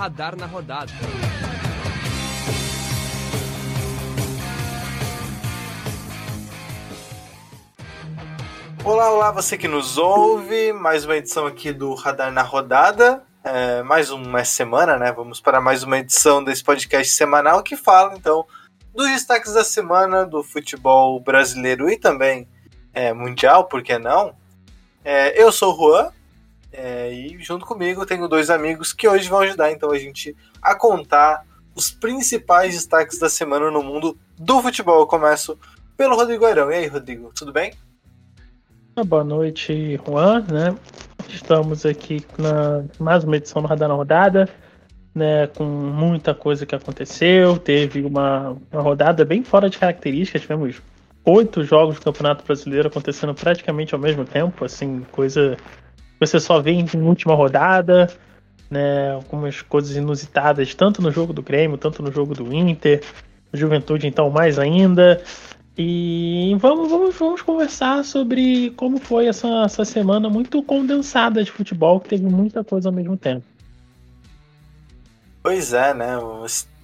Radar na Rodada. Olá, olá, você que nos ouve. Mais uma edição aqui do Radar na Rodada. É, mais uma semana, né? Vamos para mais uma edição desse podcast semanal que fala, então, dos destaques da semana do futebol brasileiro e também é, mundial, por que não? É, eu sou o Juan é, e junto comigo tenho dois amigos que hoje vão ajudar então a gente a contar os principais destaques da semana no mundo do futebol. Eu começo pelo Rodrigo Airão. E aí, Rodrigo, tudo bem? Ah, boa noite, Juan, né? Estamos aqui na mais uma edição do Radar na Rodada, né? Com muita coisa que aconteceu. Teve uma, uma rodada bem fora de características. Tivemos oito jogos do Campeonato Brasileiro acontecendo praticamente ao mesmo tempo, assim, coisa você só vê em última rodada, né? Algumas coisas inusitadas, tanto no jogo do Grêmio, tanto no jogo do Inter, Juventude, então, mais ainda. E vamos, vamos, vamos conversar sobre como foi essa, essa semana muito condensada de futebol, que teve muita coisa ao mesmo tempo. Pois é, né?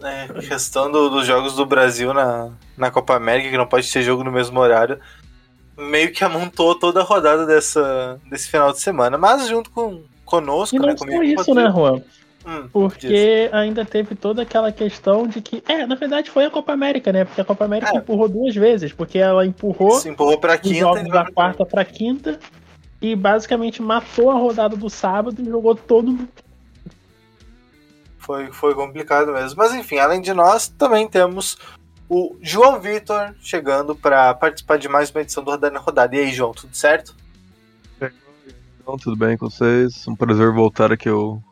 É, questão do, dos jogos do Brasil na, na Copa América, que não pode ter jogo no mesmo horário, meio que amontou toda a rodada dessa, desse final de semana. Mas junto com conosco, e não né? Comigo, isso, né, Juan? Hum, Porque diz. ainda teve toda aquela questão de que. É, na verdade foi a Copa América, né? Porque a Copa América É. empurrou duas vezes, porque ela empurrou Se empurrou pra quinta jogos da quarta pra quinta e basicamente matou a rodada do sábado e jogou todo mundo. Foi, foi complicado mesmo. Mas enfim, além de nós, também temos o João Vitor chegando para participar de mais uma edição do Rodada na Rodada. E aí, João, tudo certo? Tudo bem com vocês? Um prazer voltar aqui ao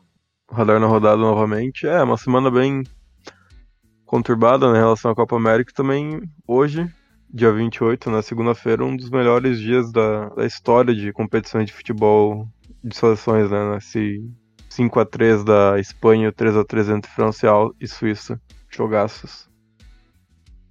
Radar na Rodada novamente. É, uma semana bem conturbada né, em relação à Copa América. Também hoje, dia 28, na segunda-feira, um dos melhores dias da, da história de competições de futebol de seleções, né? Nesse 5x3 da Espanha, 3x3 entre França e Al- e Suíça. Jogaços.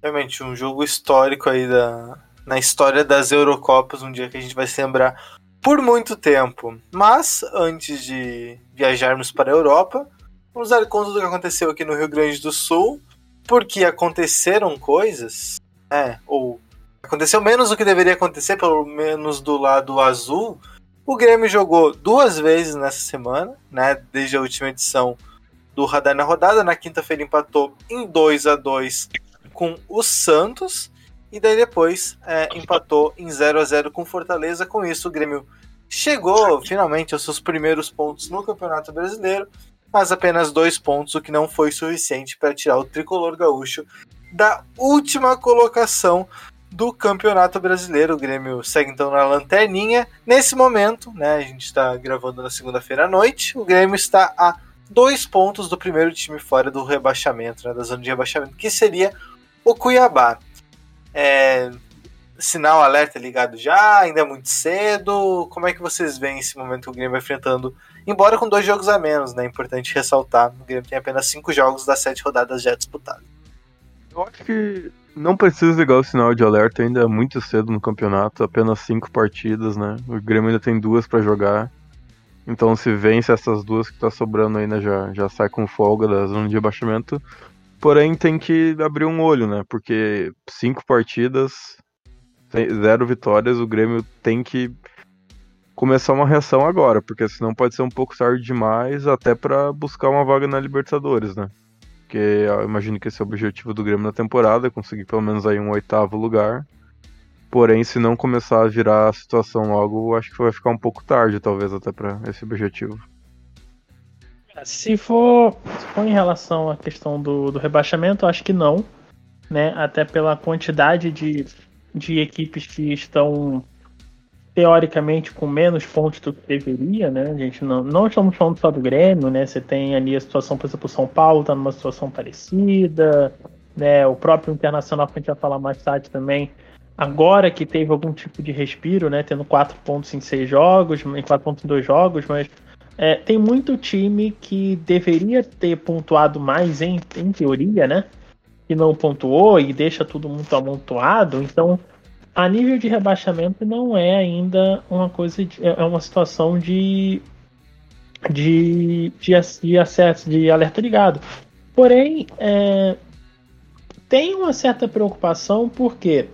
Realmente, um jogo histórico aí da, na história das Eurocopas, um dia que a gente vai se lembrar por muito tempo. Mas, antes de viajarmos para a Europa, vamos dar conta do que aconteceu aqui no Rio Grande do Sul, porque aconteceram coisas, né, ou aconteceu menos do que deveria acontecer, pelo menos do lado azul. O Grêmio jogou duas vezes nessa semana, né, desde a última edição do Radar na Rodada. Na quinta-feira empatou em 2 a 2 com o Santos e daí depois é, empatou em 0 a 0 com Fortaleza. Com isso, o Grêmio chegou finalmente aos seus primeiros pontos no Campeonato Brasileiro, mas apenas dois pontos, o que não foi suficiente para tirar o tricolor gaúcho da última colocação do Campeonato Brasileiro. O Grêmio segue então na lanterninha. Nesse momento, né, a gente está gravando na segunda-feira à noite, o Grêmio está a dois pontos do primeiro time fora do rebaixamento, né, da zona de rebaixamento, que seria o Cuiabá. É, sinal alerta ligado já, ainda é muito cedo. Como é que vocês veem esse momento que o Grêmio vai enfrentando? Embora com dois jogos a menos, né? Importante ressaltar. O Grêmio tem apenas cinco jogos das sete rodadas já disputadas. Eu acho que não precisa ligar o sinal de alerta, ainda é muito cedo no campeonato, apenas cinco partidas, né? O Grêmio ainda tem duas pra jogar. Então se vence essas duas que tá sobrando ainda já, já sai com folga da zona de rebaixamento. Porém tem que abrir um olho, né? Porque cinco partidas, zero vitórias, o Grêmio tem que começar uma reação agora, porque senão pode ser um pouco tarde demais até pra buscar uma vaga na Libertadores, né? Porque eu imagino que esse é o objetivo do Grêmio na temporada, conseguir pelo menos aí um oitavo lugar. Porém, se não começar a virar a situação logo, acho que vai ficar um pouco tarde, talvez, até pra esse objetivo. Se for, se for em relação à questão do, do rebaixamento, acho que não. Né? Até pela quantidade de, de equipes que estão teoricamente com menos pontos do que deveria, né? A gente não, não estamos falando só do Grêmio, né? Você tem ali a situação, por exemplo, o São Paulo está numa situação parecida, né? O próprio Internacional, que a gente vai falar mais tarde também, agora que teve algum tipo de respiro, né? Tendo quatro pontos em seis jogos, em quatro pontos em dois jogos, mas é, tem muito time que deveria ter pontuado mais em, em teoria, né? Que não pontuou e deixa tudo muito amontoado. Então, a nível de rebaixamento não é ainda uma coisa de, é uma situação de de, de, de acesso, de alerta ligado. Porém, é, tem uma certa preocupação, por quê?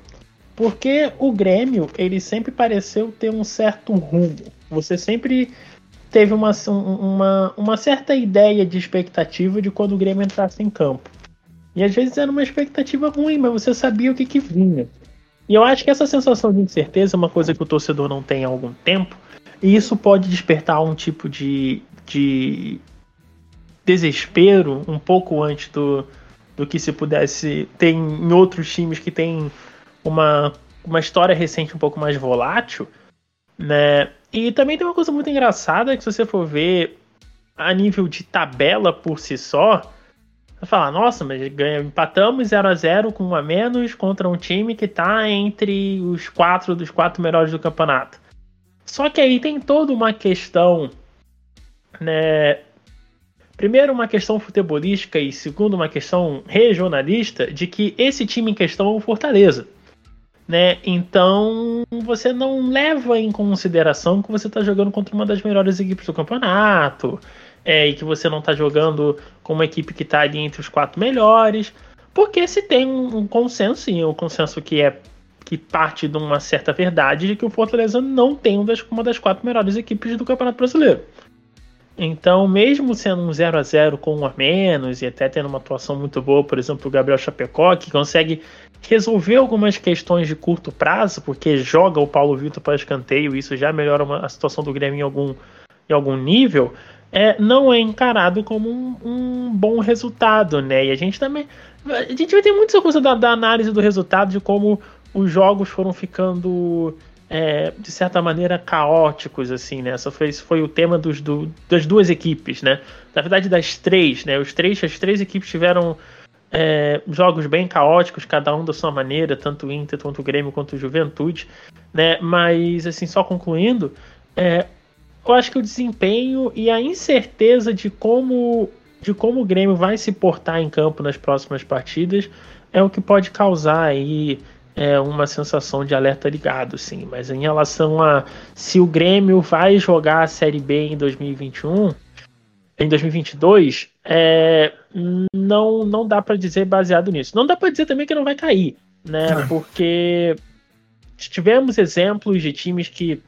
Porque o Grêmio, ele sempre pareceu ter um certo rumo. Você sempre teve uma, uma, uma certa ideia de expectativa de quando o Grêmio entrasse em campo. E às vezes era uma expectativa ruim, mas você sabia o que, que vinha. E eu acho que essa sensação de incerteza é uma coisa que o torcedor não tem há algum tempo. E isso pode despertar um tipo de, de desespero um pouco antes do, do que se pudesse ter em outros times que tem uma, uma história recente um pouco mais volátil, né? E também tem uma coisa muito engraçada que se você for ver a nível de tabela por si só, vai falar, nossa, mas ganha, empatamos 0 a 0 com um a menos contra um time que está entre os quatro dos quatro melhores do campeonato. Só que aí tem toda uma questão, né, Primeiro, uma questão futebolística e segundo, uma questão regionalista de que esse time em questão é o Fortaleza. Né? Então você não leva em consideração que você está jogando contra uma das melhores equipes do campeonato é, e que você não está jogando com uma equipe que está ali entre os quatro melhores, porque se tem um, um consenso, e um consenso que é que parte de uma certa verdade de que o Fortaleza não tem uma das quatro melhores equipes do Campeonato Brasileiro. Então, mesmo sendo um 0 a 0 com um a menos e até tendo uma atuação muito boa, por exemplo, o Gabriel Chapecó, que consegue resolver algumas questões de curto prazo, porque joga o Paulo Vitor para escanteio, isso já melhora uma, a situação do Grêmio em algum, em algum nível, é, não é encarado como um, um, bom resultado, né? E a gente também. A gente vai ter muita coisa da, da análise do resultado, de como os jogos foram ficando é, de certa maneira, caóticos, assim, né? Essa foi, foi o tema dos, do, das duas equipes, né? Na verdade, das três, né? Os três, as três equipes tiveram é, jogos bem caóticos, cada um da sua maneira, tanto o Inter, quanto o Grêmio, quanto o Juventude, né? Mas, assim, só concluindo, é, eu acho que o desempenho e a incerteza de como, de como o Grêmio vai se portar em campo nas próximas partidas é o que pode causar aí é uma sensação de alerta ligado, sim. Mas em relação a se o Grêmio vai jogar a Série B em 2021, em 2022, é, não, não dá para dizer baseado nisso. Não dá para dizer também que não vai cair, né? Porque tivemos exemplos de times que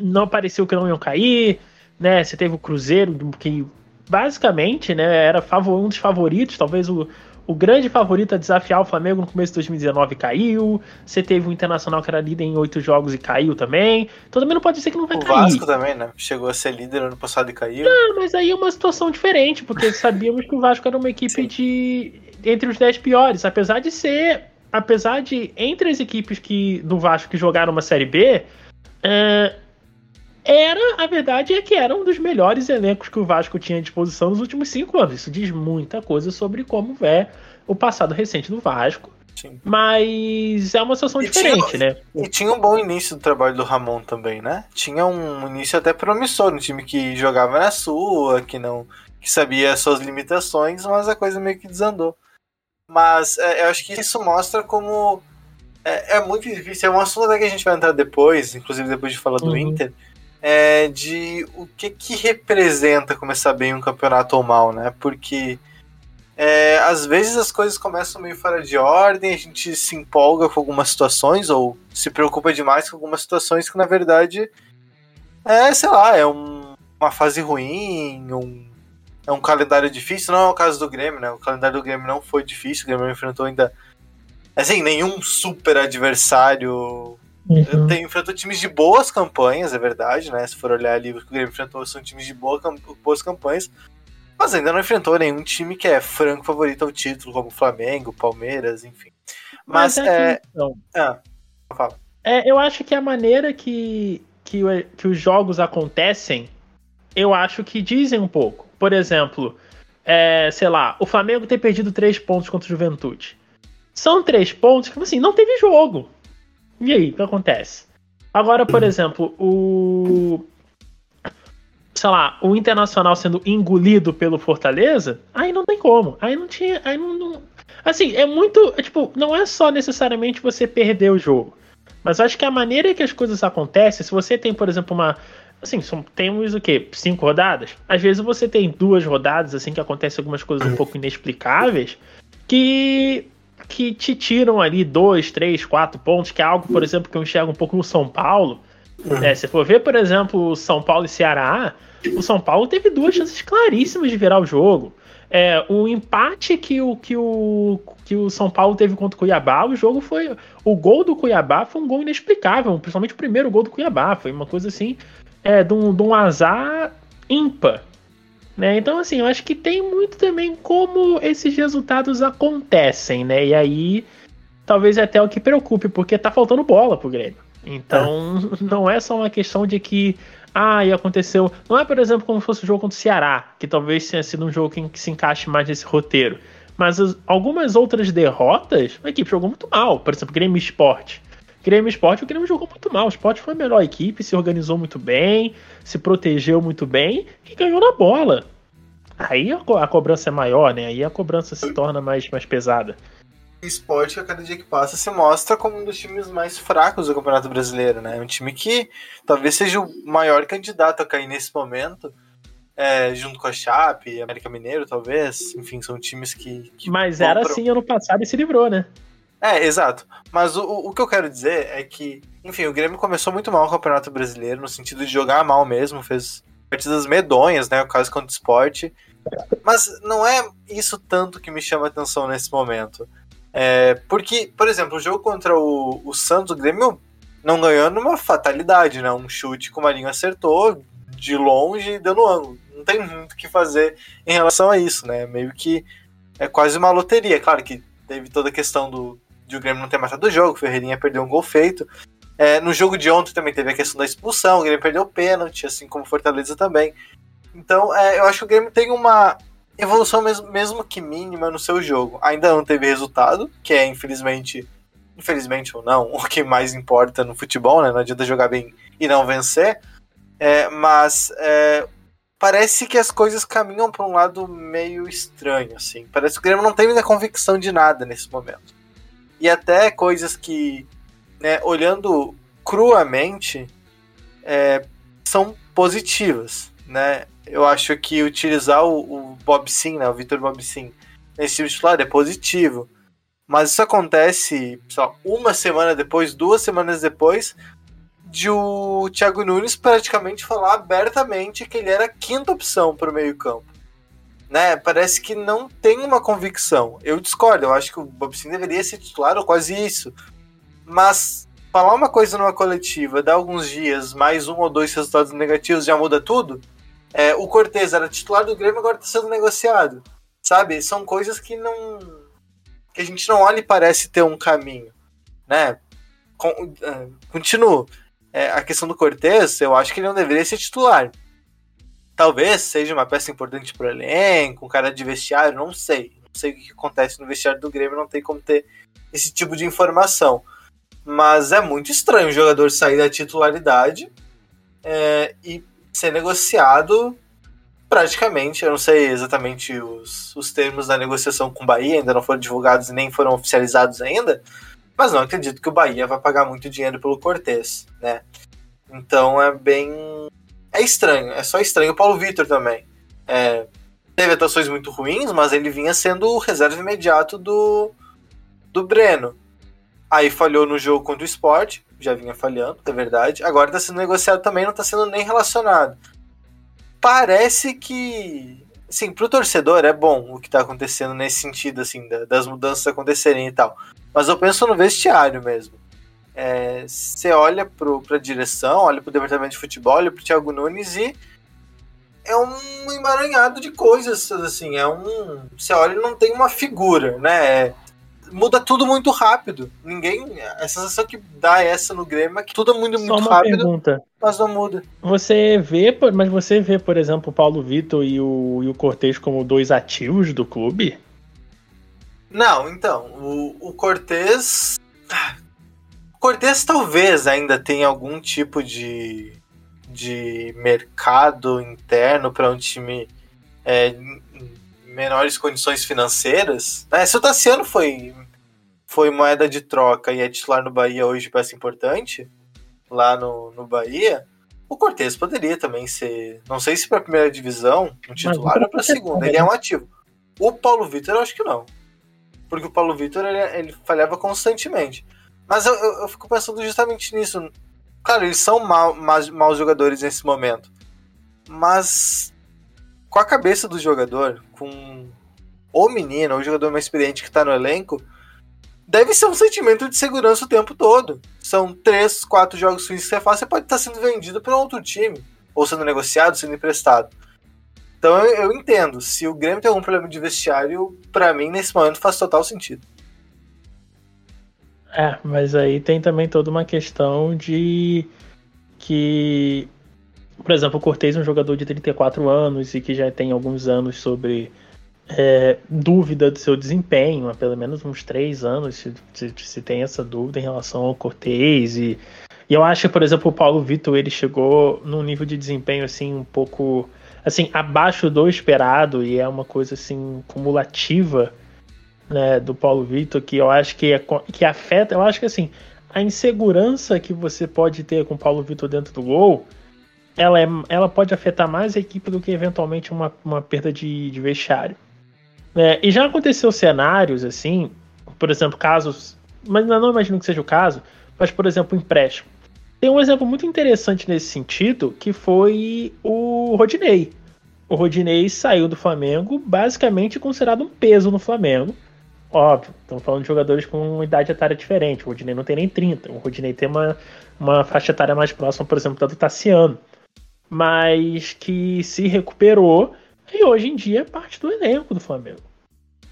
não pareceu que não iam cair, né? Você teve o Cruzeiro que basicamente, né, era um dos favoritos, talvez o, o grande favorito a desafiar o Flamengo no começo de 2019 caiu. Você teve o Internacional que era líder em oito jogos e caiu também. Então também não pode dizer que não vai o cair. O Vasco também, né? Chegou a ser líder ano passado e caiu. Não, mas aí é uma situação diferente, porque sabíamos que o Vasco era uma equipe Sim. de. entre os dez piores. Apesar de ser. Apesar de, entre as equipes que do Vasco que jogaram uma Série B, é, era, a verdade é que era um dos melhores elencos que o Vasco tinha à disposição nos últimos cinco anos. Isso diz muita coisa sobre como é o passado recente do Vasco. Sim. Mas é uma situação e diferente, tinha, né? E tinha um bom início do trabalho do Ramon também, né? Tinha um início até promissor, um time que jogava na sua, que não que sabia as suas limitações, mas a coisa meio que desandou. Mas é, eu acho que isso mostra como é, é, muito difícil. É um assunto até que a gente vai entrar depois, inclusive depois de falar do uhum. Inter, é, de o que que representa começar bem um campeonato ou mal, né? Porque é, às vezes as coisas começam meio fora de ordem, a gente se empolga com algumas situações ou se preocupa demais com algumas situações que na verdade é, sei lá, é um, uma fase ruim, um, é um calendário difícil. Não é o caso do Grêmio, né? O calendário do Grêmio não foi difícil, o Grêmio enfrentou ainda assim, nenhum super adversário Uhum. Tem, enfrentou times de boas campanhas, é verdade, né? Se for olhar ali, o Grêmio enfrentou são times de boa, boas campanhas, mas ainda não enfrentou nenhum time que é franco favorito ao título, como Flamengo, Palmeiras, enfim. Mas, mas é. é... Então, ah, fala. É, eu acho que a maneira que, que, que os jogos acontecem, eu acho que dizem um pouco. Por exemplo, é, sei lá, o Flamengo ter perdido três pontos contra o Juventude. São três pontos que, assim, não teve jogo. E aí, o que acontece? Agora, por exemplo, o. Sei lá, o Internacional sendo engolido pelo Fortaleza, aí não tem como. Aí não tinha. Aí não, não... Assim, é muito. É, tipo, não é só necessariamente você perder o jogo. Mas acho que a maneira que as coisas acontecem, se você tem, por exemplo, uma. assim, são, temos o quê? Cinco rodadas? Às vezes você tem duas rodadas, assim, que acontecem algumas coisas um pouco inexplicáveis, que que te tiram ali dois, três, quatro pontos, que é algo, por exemplo, que eu enxergo um pouco no São Paulo. É, se for ver, por exemplo, São Paulo e Ceará, o São Paulo teve duas chances claríssimas de virar o jogo. É, o empate que o, que, o, que o São Paulo teve contra o Cuiabá, o jogo foi. O gol do Cuiabá foi um gol inexplicável, principalmente o primeiro gol do Cuiabá. Foi uma coisa assim, é, de, um, de um azar ímpar. Né? Então, assim, eu acho que tem muito também como esses resultados acontecem, né? E aí, talvez até o que preocupe, porque tá faltando bola pro Grêmio. Então, é. não é só uma questão de que ah, e aconteceu. Não é, por exemplo, como se fosse o jogo contra o Ceará, que talvez tenha sido um jogo que, que se encaixe mais nesse roteiro. Mas as, algumas outras derrotas, a equipe jogou muito mal. Por exemplo, Grêmio Esporte. Grêmio Esporte, o Grêmio jogou muito mal. O Esporte foi a melhor equipe, se organizou muito bem, se protegeu muito bem e ganhou na bola. Aí a, a cobrança é maior, né? Aí a cobrança se torna mais, mais pesada esporte a cada dia que passa se mostra como um dos times mais fracos do Campeonato Brasileiro, né? Um time que talvez seja o maior candidato a cair nesse momento, é, junto com a Chape, América Mineiro, talvez. Enfim, são times que. que Mas era pro... assim ano passado e se livrou, né? É, exato. Mas o, o que eu quero dizer é que, enfim, o Grêmio começou muito mal o Campeonato Brasileiro, no sentido de jogar mal mesmo, fez partidas medonhas, né? O caso contra o esporte. Mas não é isso tanto que me chama atenção nesse momento. É, porque, por exemplo, o jogo contra o, o Santos, o Grêmio não ganhou numa fatalidade, né? Um chute que o Marinho acertou de longe e dando ângulo. Não tem muito o que fazer em relação a isso, né? Meio que é quase uma loteria. Claro que teve toda a questão do, de o Grêmio não ter matado o jogo, o Ferreirinha perdeu um gol feito. É, no jogo de ontem também teve a questão da expulsão, o Grêmio perdeu o pênalti, assim como o Fortaleza também. Então, é, eu acho que o Grêmio tem uma, evolução mesmo, mesmo que mínima no seu jogo. Ainda não teve resultado, que é infelizmente, infelizmente ou não, o que mais importa no futebol, né? Não adianta jogar bem e não vencer. É, mas é, parece que as coisas caminham para um lado meio estranho, assim. Parece que o Grêmio não tem muita convicção de nada nesse momento. E até coisas que, né, olhando cruamente, é, são positivas, né? eu acho que utilizar o, o Bob Sim, né, o Vitor Bob Sim, nesse time titular é positivo. Mas isso acontece só uma semana depois, duas semanas depois, de o Thiago Nunes praticamente falar abertamente que ele era a quinta opção para o meio-campo. Né? Parece que não tem uma convicção. Eu discordo, eu acho que o Bob Sim deveria ser titular ou quase isso. Mas falar uma coisa numa coletiva, dar alguns dias, mais um ou dois resultados negativos já muda tudo? É, o Cortez era titular do Grêmio, agora está sendo negociado. Sabe? São coisas que não. que a gente não olha e parece ter um caminho. Né? Com, uh, continuo. É, a questão do Cortez, eu acho que ele não deveria ser titular. Talvez seja uma peça importante para o elenco, um cara de vestiário, não sei. Não sei o que acontece no vestiário do Grêmio, não tem como ter esse tipo de informação. Mas é muito estranho o jogador sair da titularidade é, e ser negociado praticamente, eu não sei exatamente os, os termos da negociação com o Bahia, ainda não foram divulgados e nem foram oficializados ainda, mas não acredito que o Bahia vai pagar muito dinheiro pelo Cortez, né? Então é bem. É estranho, é só estranho. O Paulo Vitor também. É, teve atuações muito ruins, mas ele vinha sendo o reserva imediato do, do Breno. Aí falhou no jogo contra o esporte, já vinha falhando, é verdade. Agora está sendo negociado também, não está sendo nem relacionado. Parece que, assim, pro torcedor é bom o que está acontecendo nesse sentido, assim, das mudanças acontecerem e tal. Mas eu penso no vestiário mesmo. Você é, olha pro, pra direção, olha pro departamento de futebol, olha pro Thiago Nunes e é um emaranhado de coisas, assim, é um... Você olha e não tem uma figura, né? É, muda tudo muito rápido. Ninguém. A sensação que dá essa no Grêmio é que tudo é muito, muito uma rápido. Pergunta. Mas não muda. Você vê, mas você vê, por exemplo, o Paulo Vitor e o, e o Cortez como dois ativos do clube? Não, então. O, o Cortez. Cortez talvez ainda tenha algum tipo de, de mercado interno para um time é, menores condições financeiras. Né? Se o Tassiano foi, foi moeda de troca e é titular no Bahia hoje, peça importante, lá no, no Bahia, O Cortez poderia também ser, não sei se para a primeira divisão, um titular ou para a segunda. Ele é um ativo. O Paulo Vitor, eu acho que não. Porque o Paulo Vitor, ele, ele falhava constantemente. Mas eu, eu, eu, fico pensando justamente nisso. Claro, eles são mal, maus, maus jogadores nesse momento. Mas com a cabeça do jogador, com o menino, o jogador mais experiente que está no elenco, deve ser um sentimento de segurança o tempo todo. São três, quatro jogos que você faz, você pode estar sendo vendido para outro time, ou sendo negociado, sendo emprestado. Então eu, eu entendo. Se o Grêmio tem algum problema de vestiário, para mim nesse momento faz total sentido. É, mas aí tem também toda uma questão de que, por exemplo, o Cortez é um jogador de 34 anos e que já tem alguns anos sobre é, dúvida do seu desempenho, há pelo menos uns três anos se, se, se, tem essa dúvida em relação ao Cortez e, e eu acho que, por exemplo, o Paulo Vitor ele chegou num nível de desempenho assim um pouco assim abaixo do esperado e é uma coisa assim cumulativa né, do Paulo Vitor que eu acho que, é, que afeta, eu acho que assim, a insegurança que você pode ter com o Paulo Vitor dentro do gol, ela, é, ela pode afetar mais a equipe do que eventualmente uma, uma perda de, de vestiário. É, e já aconteceu cenários assim, por exemplo, casos, mas não imagino que seja o caso, mas por exemplo, empréstimo. Tem um exemplo muito interessante nesse sentido, que foi o Rodinei. O Rodinei saiu do Flamengo basicamente considerado um peso no Flamengo. Óbvio, estamos falando de jogadores com uma idade etária diferente. O Rodinei não tem nem 30. O Rodinei tem uma, uma faixa etária mais próxima, por exemplo, da do Tassiano. Mas que se recuperou e hoje em dia é parte do elenco do Flamengo.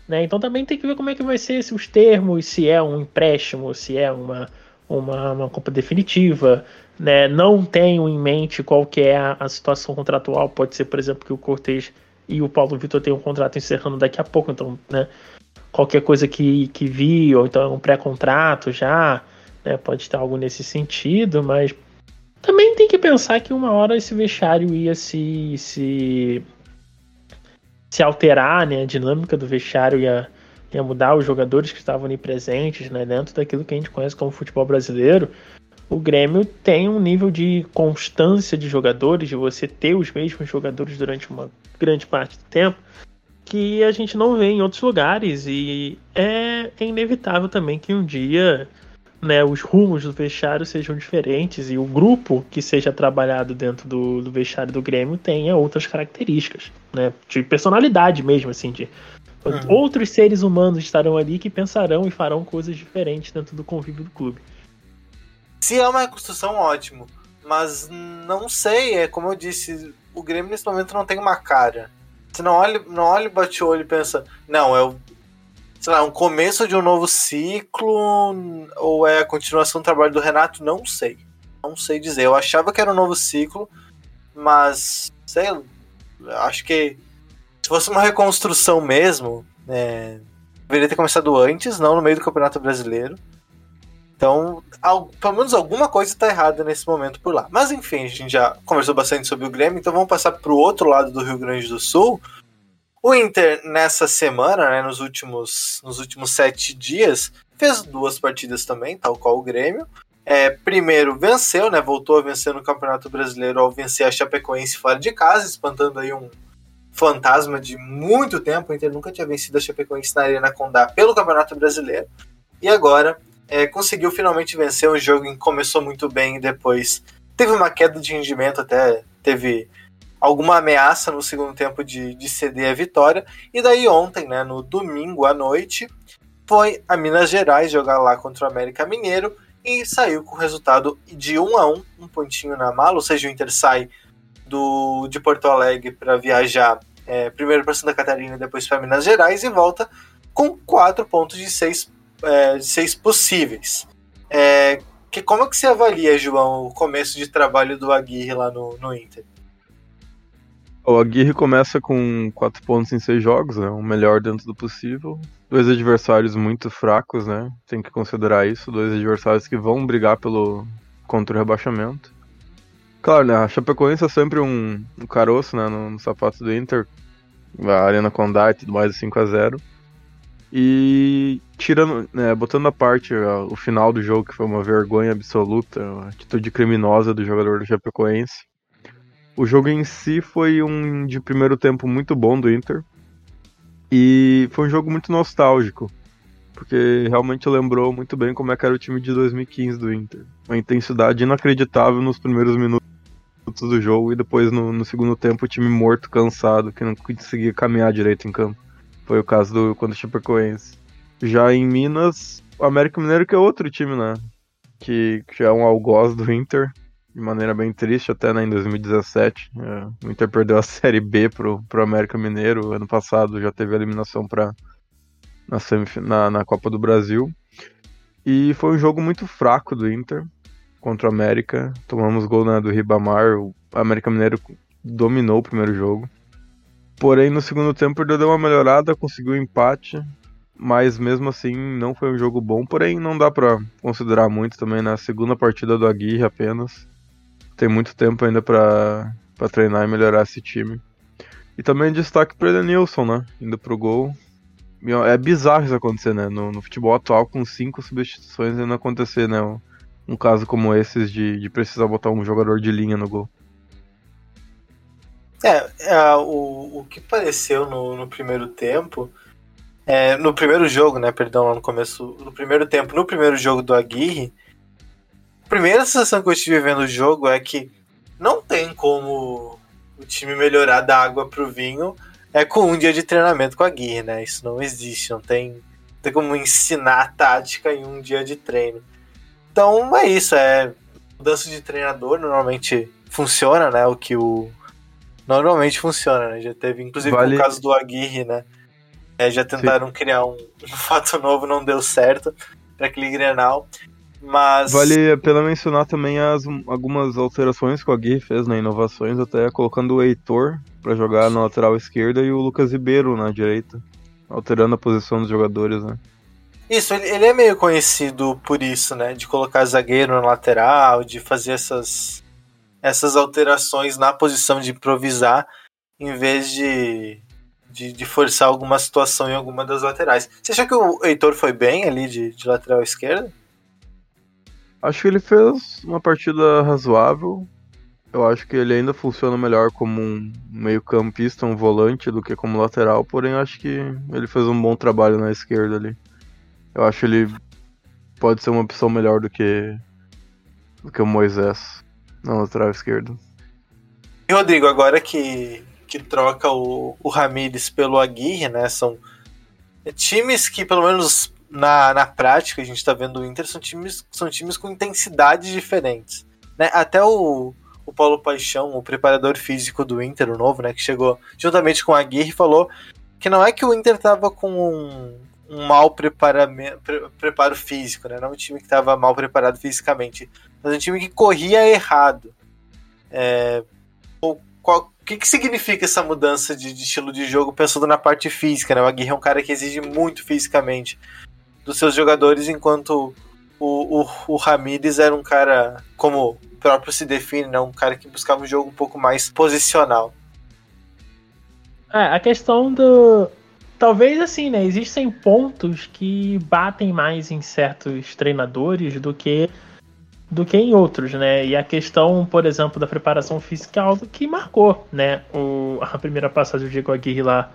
Né? Então também tem que ver como é que vai ser se os termos, se é um empréstimo, se é uma, uma, uma compra definitiva. Né? Não tenho em mente qual que é a, a situação contratual. Pode ser, por exemplo, que o Cortez e o Paulo Vitor tenham um contrato encerrando daqui a pouco. Então, né? Qualquer coisa que, que vi, ou então é um pré-contrato já, né? pode estar algo nesse sentido, mas também tem que pensar que uma hora esse vestiário ia se, se, se alterar, né? a dinâmica do vestiário ia, ia mudar, os jogadores que estavam ali presentes né? dentro daquilo que a gente conhece como futebol brasileiro. O Grêmio tem um nível de constância de jogadores, de você ter os mesmos jogadores durante uma grande parte do tempo, que a gente não vê em outros lugares e é, é inevitável também que um dia né, os rumos do vestiário sejam diferentes e o grupo que seja trabalhado dentro do, do vestiário do Grêmio tenha outras características, né, de personalidade mesmo, assim, de uhum. outros seres humanos estarão ali que pensarão e farão coisas diferentes dentro do convívio do clube. Se é uma reconstrução, ótimo, mas não sei, é como eu disse, o Grêmio nesse momento não tem uma cara. Você não olha, não olha, bate o olho e pensa, não, é o, sei lá, um começo de um novo ciclo ou é a continuação do trabalho do Renato? Não sei. Não sei dizer. Eu achava que era um novo ciclo, mas sei, acho que se fosse uma reconstrução mesmo, é, deveria ter começado antes, não no meio do Campeonato Brasileiro. Então, pelo menos alguma coisa está errada nesse momento por lá. Mas enfim, a gente já conversou bastante sobre o Grêmio, então vamos passar para o outro lado do Rio Grande do Sul. O Inter, nessa semana, né, nos, últimos, nos últimos sete dias, fez duas partidas também, tal qual o Grêmio. É, primeiro, venceu, né, voltou a vencer no Campeonato Brasileiro ao vencer a Chapecoense fora de casa, espantando aí um fantasma de muito tempo. O Inter nunca tinha vencido a Chapecoense na Arena Condá pelo Campeonato Brasileiro. E agora é, conseguiu finalmente vencer um jogo que começou muito bem e depois teve uma queda de rendimento, até teve alguma ameaça no segundo tempo de, de ceder a vitória. E daí ontem, né, no domingo à noite, foi a Minas Gerais jogar lá contra o América Mineiro e saiu com o resultado de 1 a 1 um pontinho na mala, ou seja, o Inter sai do, de Porto Alegre para viajar é, primeiro para Santa Catarina depois para Minas Gerais e volta com quatro pontos de seis é, seis possíveis. É, que, como é que você avalia, João, o começo de trabalho do Aguirre lá no, no Inter? O Aguirre começa com quatro pontos em seis jogos, né? O melhor dentro do possível. Dois adversários muito fracos, né? Tem que considerar isso. Dois adversários que vão brigar pelo contra o rebaixamento. Claro, né? A Chapecoense é sempre um, um caroço, né? No, no sapato do Inter. A Arena Condá e tudo mais, 5 a 0 E tirando, né, botando a parte ó, o final do jogo, que foi uma vergonha absoluta, a atitude criminosa do jogador do Chapecoense. O jogo em si foi um de primeiro tempo muito bom do Inter. E foi um jogo muito nostálgico. Porque realmente lembrou muito bem como é era o time de 2015 do Inter. Uma intensidade inacreditável nos primeiros minutos do jogo e depois no, no segundo tempo o time morto, cansado, que não conseguia caminhar direito em campo. Foi o caso do quando o Chapecoense. Já em Minas, o América Mineiro que é outro time, né? Que, que é um algoz do Inter, de maneira bem triste, até né, em 2017. É, o Inter perdeu a Série B pro, pro América Mineiro. Ano passado já teve a eliminação pra, na, na, na Copa do Brasil. E foi um jogo muito fraco do Inter contra o América. Tomamos gol né, do Ribamar. O América Mineiro dominou o primeiro jogo. Porém, no segundo tempo ele deu uma melhorada, conseguiu um empate, mas mesmo assim não foi um jogo bom. Porém, não dá para considerar muito também na segunda partida do Aguirre apenas. Tem muito tempo ainda para treinar e melhorar esse time. E também destaque para Edenilson, né? Indo pro gol. É bizarro isso acontecer, né? No, no futebol atual, com cinco substituições, ainda acontecer, né? Um, um caso como esses de, de precisar botar um jogador de linha no gol. É, é o, o que pareceu no, no primeiro tempo, é, no primeiro jogo, né, perdão, lá no começo, no primeiro tempo, no primeiro jogo do Aguirre, a primeira sensação que eu tive vendo o jogo é que não tem como o time melhorar da água pro vinho é com um dia de treinamento com a Aguirre, né, isso não existe, não tem, não tem como ensinar a tática em um dia de treino. Então é isso, é mudança de treinador, normalmente funciona, né, o que o normalmente funciona, né? Já teve, inclusive, vale... o caso do Aguirre, né? É, já tentaram Sim. criar um, um, fato novo, não deu certo para aquele Grenal. Mas. Vale a pena mencionar também as, algumas alterações que o Aguirre fez, né? Inovações, até colocando o Heitor para jogar na lateral esquerda e o Lucas Ribeiro na direita. Alterando a posição dos jogadores, né? Isso, ele, ele é meio conhecido por isso, né? De colocar zagueiro na lateral, de fazer essas essas alterações na posição de improvisar em vez de, de, de, forçar alguma situação em alguma das laterais. Você acha que o Heitor foi bem ali de, de lateral esquerda? Acho que ele fez uma partida razoável. Eu acho que ele ainda funciona melhor como um meio-campista, um volante, do que como lateral, porém acho que ele fez um bom trabalho na esquerda ali. Eu acho que ele pode ser uma opção melhor do que, do que o Moisés. Na lateral esquerdo. E Rodrigo, agora que, que troca o, o Ramires pelo Aguirre, né? São times que, pelo menos na, na prática, a gente tá vendo o Inter, são times, são times com intensidades diferentes. Né? Até o, o Paulo Paixão, o preparador físico do Inter, o novo, né? Que chegou juntamente com o Aguirre, falou que não é que o Inter tava com um, um mau preparo físico, né? Não um time que estava mal preparado fisicamente, mas um time que corria errado. É, o que, que significa essa mudança de, de, estilo de jogo pensando na parte física, né? O Aguirre é um cara que exige muito fisicamente dos seus jogadores, enquanto o, o, o era um cara, como o próprio se define, né? Um cara que buscava um jogo um pouco mais posicional. É, a questão do, Talvez assim, né? Existem pontos que batem mais em certos treinadores do que do que em outros, né? E a questão, por exemplo, da preparação física é algo que marcou, né? O, a primeira passagem do Diego Aguirre lá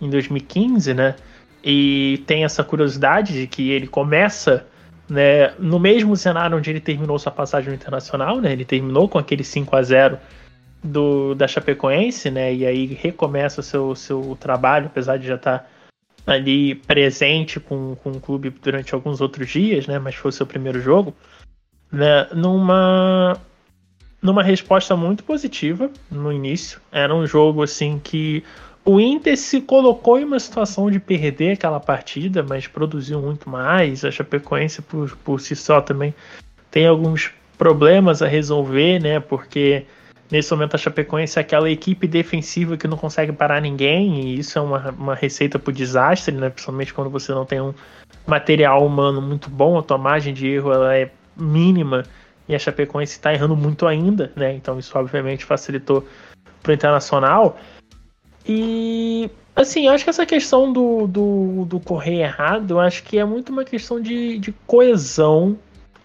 em 2015, né? E tem essa curiosidade de que ele começa né, no mesmo cenário onde ele terminou sua passagem no internacional, né? Ele terminou com aquele 5 a 0 do, da Chapecoense, né? E aí recomeça o seu, seu trabalho, apesar de já estar tá ali presente com, com o clube durante alguns outros dias, né? Mas foi o seu primeiro jogo, né? Numa numa resposta muito positiva no início. Era um jogo assim que o Inter se colocou em uma situação de perder aquela partida, mas produziu muito mais. A Chapecoense por, por si só também tem alguns problemas a resolver, né? Porque Nesse momento, a Chapecoense é aquela equipe defensiva que não consegue parar ninguém, e isso é uma, uma receita para o desastre, né? principalmente quando você não tem um material humano muito bom, a tua margem de erro ela é mínima, e a Chapecoense está errando muito ainda, né? então isso obviamente facilitou para o Internacional. E Assim, eu acho que essa questão do, do, do correr errado, eu acho que é muito uma questão de, de coesão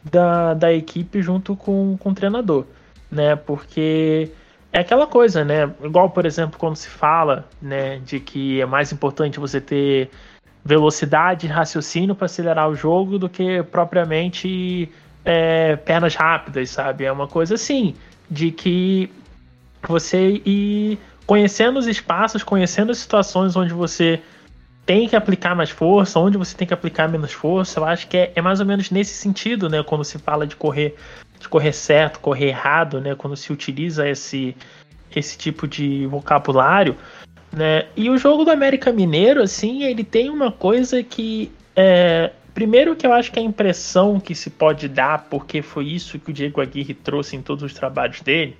da, da equipe junto com, com o treinador, né? Porque é aquela coisa, né? Igual, por exemplo, quando se fala, né, de que é mais importante você ter velocidade raciocínio para acelerar o jogo do que propriamente é, pernas rápidas, sabe? É uma coisa assim, de que você ir conhecendo os espaços, conhecendo as situações onde você tem que aplicar mais força, onde você tem que aplicar menos força. Eu acho que é, é mais ou menos nesse sentido, né? Quando se fala de correr, de correr certo, correr errado, né? Quando se utiliza esse, esse tipo de vocabulário, né? E o jogo do América Mineiro, assim, ele tem uma coisa que é, Primeiro que eu acho que a impressão que se pode dar, porque foi isso que o Diego Aguirre trouxe em todos os trabalhos dele,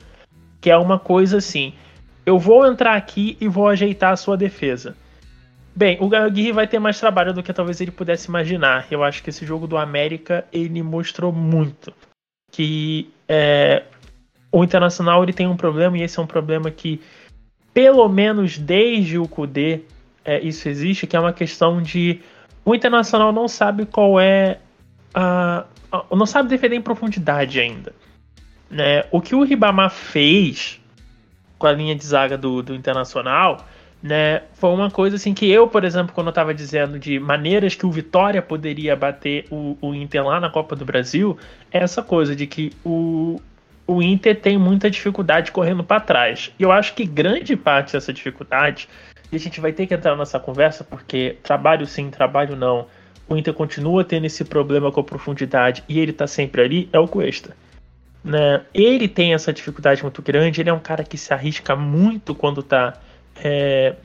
que é uma coisa assim, eu vou entrar aqui e vou ajeitar a sua defesa. Bem, o Aguirre vai ter mais trabalho do que talvez ele pudesse imaginar. Eu acho que esse jogo do América, ele mostrou muito que é, o Internacional ele tem um problema, e esse é um problema que, pelo menos desde o Kudê, é, isso existe, que é uma questão de o Internacional não sabe qual é a, a, não sabe defender em profundidade ainda. Né? O que o Ribamar fez com a linha de zaga do, do Internacional né, foi uma coisa assim que eu, por exemplo, quando eu estava dizendo de maneiras que o Vitória poderia bater o, o Inter lá na Copa do Brasil, é essa coisa de que o, o Inter tem muita dificuldade correndo para trás. E eu acho que grande parte dessa dificuldade e a gente vai ter que entrar nessa conversa porque trabalho sim, trabalho não. O Inter continua tendo esse problema com a profundidade e ele tá sempre ali, é o Cuesta. Né? Ele tem essa dificuldade muito grande, ele é um cara que se arrisca muito quando tá é,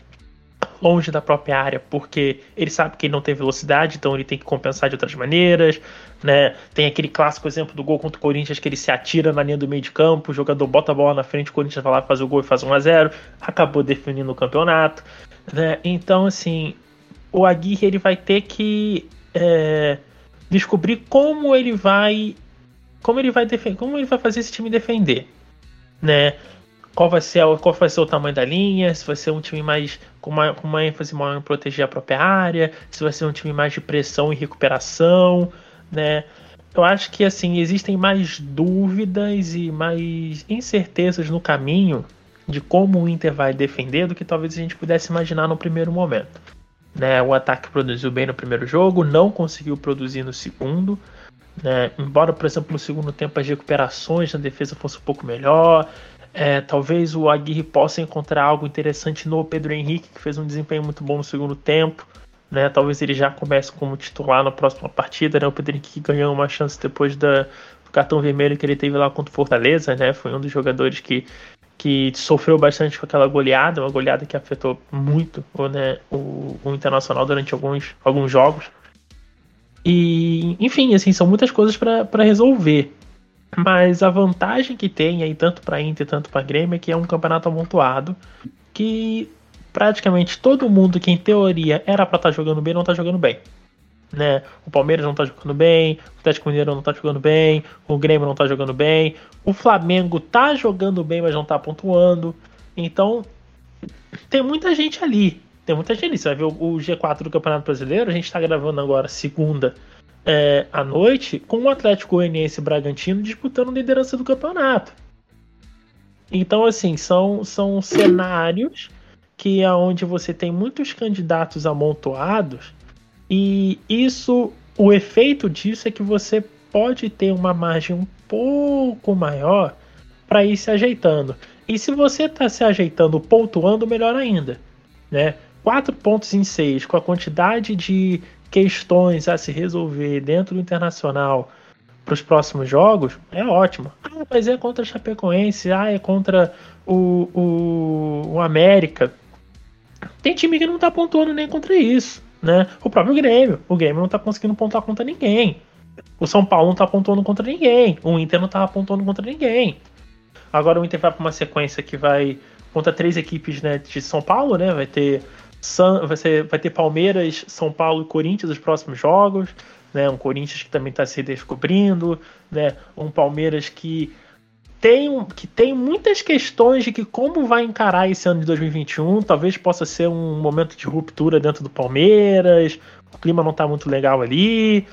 longe da própria área, porque ele sabe que ele não tem velocidade, então ele tem que compensar de outras maneiras. Né? Tem aquele clássico exemplo do gol contra o Corinthians que ele se atira na linha do meio de campo, o jogador bota a bola na frente, o Corinthians vai lá faz o gol e faz 1 a 0 acabou definindo o campeonato. Né? Então, assim, o Aguirre ele vai ter que é, descobrir como ele vai como ele vai defender, como ele vai fazer esse time defender, né? qual vai ser qual vai ser o tamanho da linha, se vai ser um time mais com uma, com uma ênfase maior em proteger a própria área, se vai ser um time mais de pressão e recuperação, né? Eu acho que assim existem mais dúvidas e mais incertezas no caminho de como o Inter vai defender do que talvez a gente pudesse imaginar no primeiro momento. Né, o ataque produziu bem no primeiro jogo, não conseguiu produzir no segundo. Né, embora, por exemplo, no segundo tempo as recuperações na defesa fossem um pouco melhor, é, talvez o Aguirre possa encontrar algo interessante no Pedro Henrique, que fez um desempenho muito bom no segundo tempo. Né? Talvez ele já comece como titular na próxima partida. Né? O Pedro Henrique ganhou uma chance depois da, do cartão vermelho que ele teve lá contra o Fortaleza. Né? Foi um dos jogadores que, que sofreu bastante com aquela goleada, uma goleada que afetou muito né, o, o Internacional durante alguns, alguns jogos. E, enfim, assim, são muitas coisas para resolver. Mas a vantagem que tem aí, tanto para Inter tanto para Grêmio, é que é um campeonato amontoado que praticamente todo mundo que em teoria era para estar tá jogando bem não está jogando bem. Né? O Palmeiras não está jogando bem, o Atlético Mineiro não está jogando bem, o Grêmio não está jogando bem, o Flamengo está jogando bem, mas não está pontuando. Então, tem muita gente ali. Tem muita gente ali. Você vai ver o G4 do Campeonato Brasileiro, a gente está gravando agora segunda é, à noite com o Atlético Goianiense e Bragantino disputando liderança do campeonato. Então, assim, são, são cenários que é onde você tem muitos candidatos amontoados e isso, o efeito disso é que você pode ter uma margem um pouco maior para ir se ajeitando. E se você está se ajeitando pontuando, melhor ainda. Né? Quatro pontos em seis, com a quantidade de questões a se resolver dentro do internacional para os próximos jogos, é ótimo. Ah, mas é contra a Chapecoense, ah, é contra o, o, o América. Tem time que não está pontuando nem contra isso, né? O próprio Grêmio. O Grêmio não está conseguindo pontuar contra ninguém. O São Paulo não está pontuando contra ninguém. O Inter não está pontuando contra ninguém. Agora o Inter vai para uma sequência que vai contra três equipes né, de São Paulo, né? Vai ter San, vai, ser, vai ter Palmeiras, São Paulo e Corinthians os próximos jogos. Né, um Corinthians que também está se descobrindo, né, um Palmeiras que tem, que tem muitas questões de que como vai encarar esse ano de 2021. Talvez possa ser um momento de ruptura dentro do Palmeiras. O clima não está muito legal ali,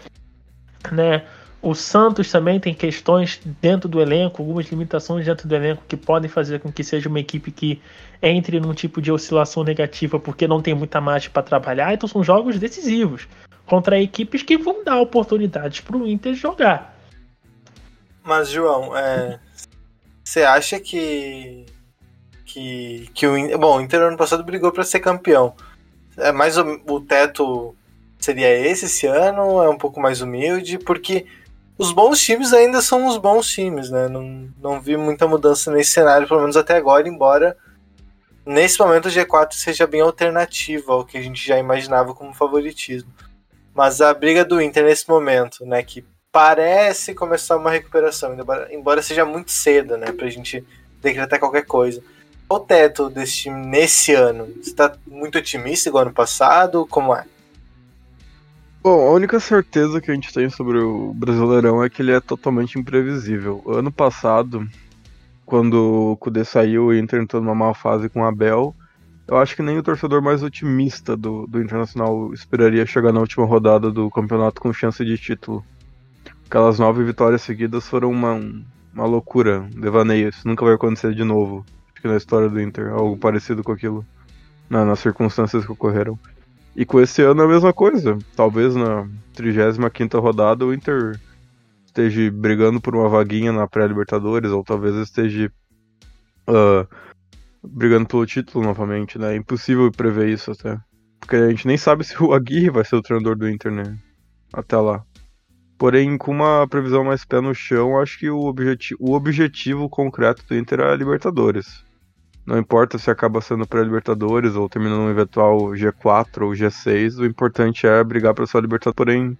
né? O Santos também tem questões dentro do elenco, algumas limitações dentro do elenco que podem fazer com que seja uma equipe que entre num tipo de oscilação negativa porque não tem muita margem para trabalhar. Então são jogos decisivos contra equipes que vão dar oportunidades para o Inter jogar. Mas, João, é, você acha que. que, que o, bom, o Inter ano passado brigou para ser campeão. É mais o, o teto seria esse esse ano? É um pouco mais humilde? Porque os bons times ainda são os bons times, né? Não, não vi muita mudança nesse cenário, pelo menos até agora, embora nesse momento o G4 seja bem alternativa ao que a gente já imaginava como favoritismo. Mas a briga do Inter nesse momento, né, que parece começar uma recuperação, embora seja muito cedo, né, pra gente decretar qualquer coisa. O teto desse time nesse ano, você tá muito otimista igual ano passado? Como é? Bom, a única certeza que a gente tem sobre o Brasileirão é que ele é totalmente imprevisível. Ano passado, quando o Kudê saiu e o Inter entrou numa má fase com o Abel, eu acho que nem o torcedor mais otimista do, do Internacional esperaria chegar na última rodada do campeonato com chance de título. Aquelas nove vitórias seguidas foram uma, uma loucura, um devaneio. Isso nunca vai acontecer de novo. Acho que na história do Inter, algo parecido com aquilo. Na, nas circunstâncias que ocorreram. E com esse ano é a mesma coisa. Talvez na 35 rodada o Inter esteja brigando por uma vaguinha na pré-Libertadores, ou talvez esteja uh, brigando pelo título novamente, né? É impossível prever isso até. Porque a gente nem sabe se o Aguirre vai ser o treinador do Inter, né? Até lá. Porém, com uma previsão mais pé no chão, acho que o, objeti o objetivo concreto do Inter é a Libertadores. Não importa se acaba sendo pré-Libertadores ou terminando um eventual G4 ou G6, o importante é brigar para sua Libertadores. Porém,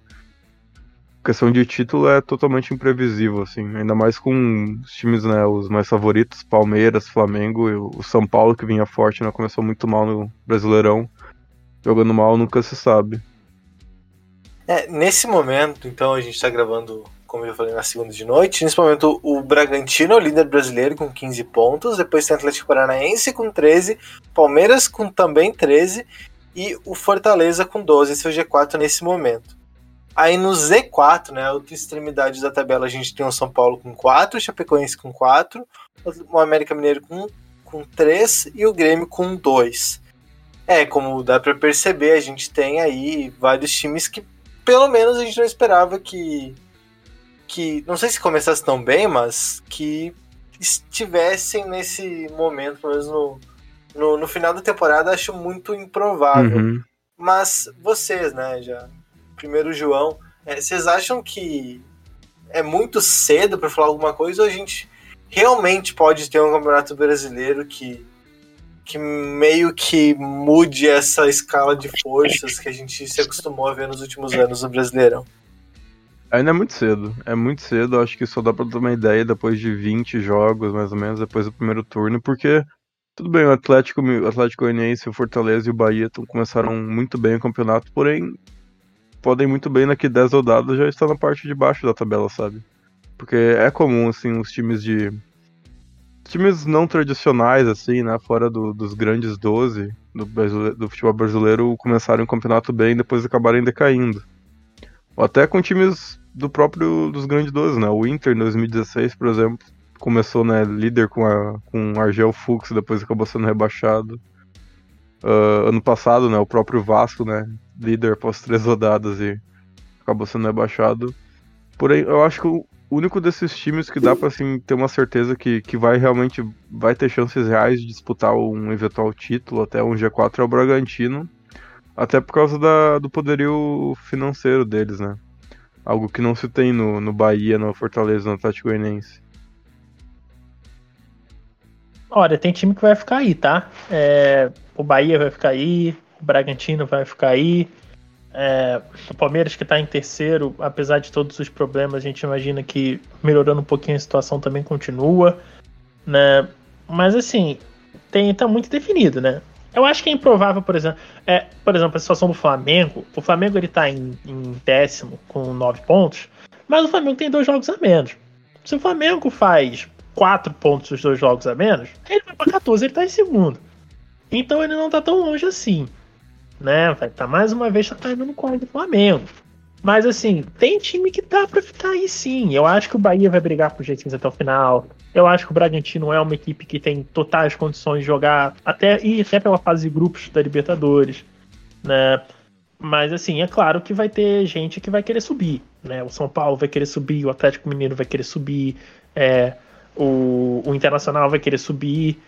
questão de título é totalmente imprevisível, assim. Ainda mais com os times, né, os mais favoritos, Palmeiras, Flamengo o São Paulo, que vinha forte, né, começou muito mal no Brasileirão. Jogando mal nunca se sabe. É, nesse momento, então, a gente está gravando, como eu falei, na segunda de noite. Nesse momento, o Bragantino é o líder brasileiro com 15 pontos. Depois tem o Atlético Paranaense com 13, Palmeiras com também 13 e o Fortaleza com 12. Esse é o G4 nesse momento. Aí no Z4, né, outra extremidade da tabela, a gente tem o São Paulo com 4, o Chapecoense com 4, o América Mineiro com, com 3 e o Grêmio com 2. É, como dá para perceber, a gente tem aí vários times que pelo menos a gente não esperava que. Que não sei se começasse tão bem, mas que estivessem nesse momento, pelo menos no, no, no final da temporada, acho muito improvável. Uhum. Mas vocês, né, já. Primeiro, João, é, vocês acham que é muito cedo para falar alguma coisa ou a gente realmente pode ter um campeonato brasileiro que que meio que mude essa escala de forças que a gente se acostumou a ver nos últimos anos no Brasileirão. Ainda é muito cedo, é muito cedo, acho que só dá pra ter uma ideia depois de 20 jogos, mais ou menos, depois do primeiro turno, porque tudo bem, o Atlético, o Atlético Goianiense, o Fortaleza e o Bahia tão, começaram muito bem o campeonato, porém podem muito bem daqui 10 rodadas já estar na parte de baixo da tabela, sabe? Porque é comum, assim, os times de times não tradicionais, assim, né? Fora do, dos grandes 12 do, do futebol brasileiro começaram o campeonato bem e depois acabarem decaindo. Ou até com times do próprio dos grandes 12, né? O Inter em 2016, por exemplo, começou né, líder com, a, com Argel Fux, depois acabou sendo rebaixado. Uh, ano passado, né, o próprio Vasco, né, líder após três rodadas e acabou sendo rebaixado. Porém, eu acho que o, o único desses times que dá para assim, ter uma certeza que, que vai realmente vai ter chances reais de disputar um eventual título, até um G4 é o Bragantino, até por causa da, do poderio financeiro deles, né? Algo que não se tem no, no Bahia, no Fortaleza, no Atlético Goianiense. Olha, tem time que vai ficar aí, tá? É, o Bahia vai ficar aí, o Bragantino vai ficar aí, é, o Palmeiras que está em terceiro, apesar de todos os problemas, a gente imagina que melhorando um pouquinho a situação também continua, né? Mas assim, tem tá muito definido, né? Eu acho que é improvável, por exemplo, é, por exemplo, a situação do Flamengo. O Flamengo ele tá em, em décimo com nove pontos, mas o Flamengo tem dois jogos a menos. Se o Flamengo faz 4 pontos os dois jogos a menos, ele vai para 14, ele tá em segundo. Então ele não tá tão longe assim. Né? Vai tá, mais uma vez tá caindo no colo do Flamengo. Mas assim, tem time que dá pra ficar aí sim. Eu acho que o Bahia vai brigar pro G15 até o final. Eu acho que o Bragantino é uma equipe que tem totais condições de jogar até e até pela fase de grupos da Libertadores, né? Mas assim, é claro que vai ter gente que vai querer subir, né? O São Paulo vai querer subir, o Atlético Mineiro vai querer subir, é, o, o Internacional vai querer subir.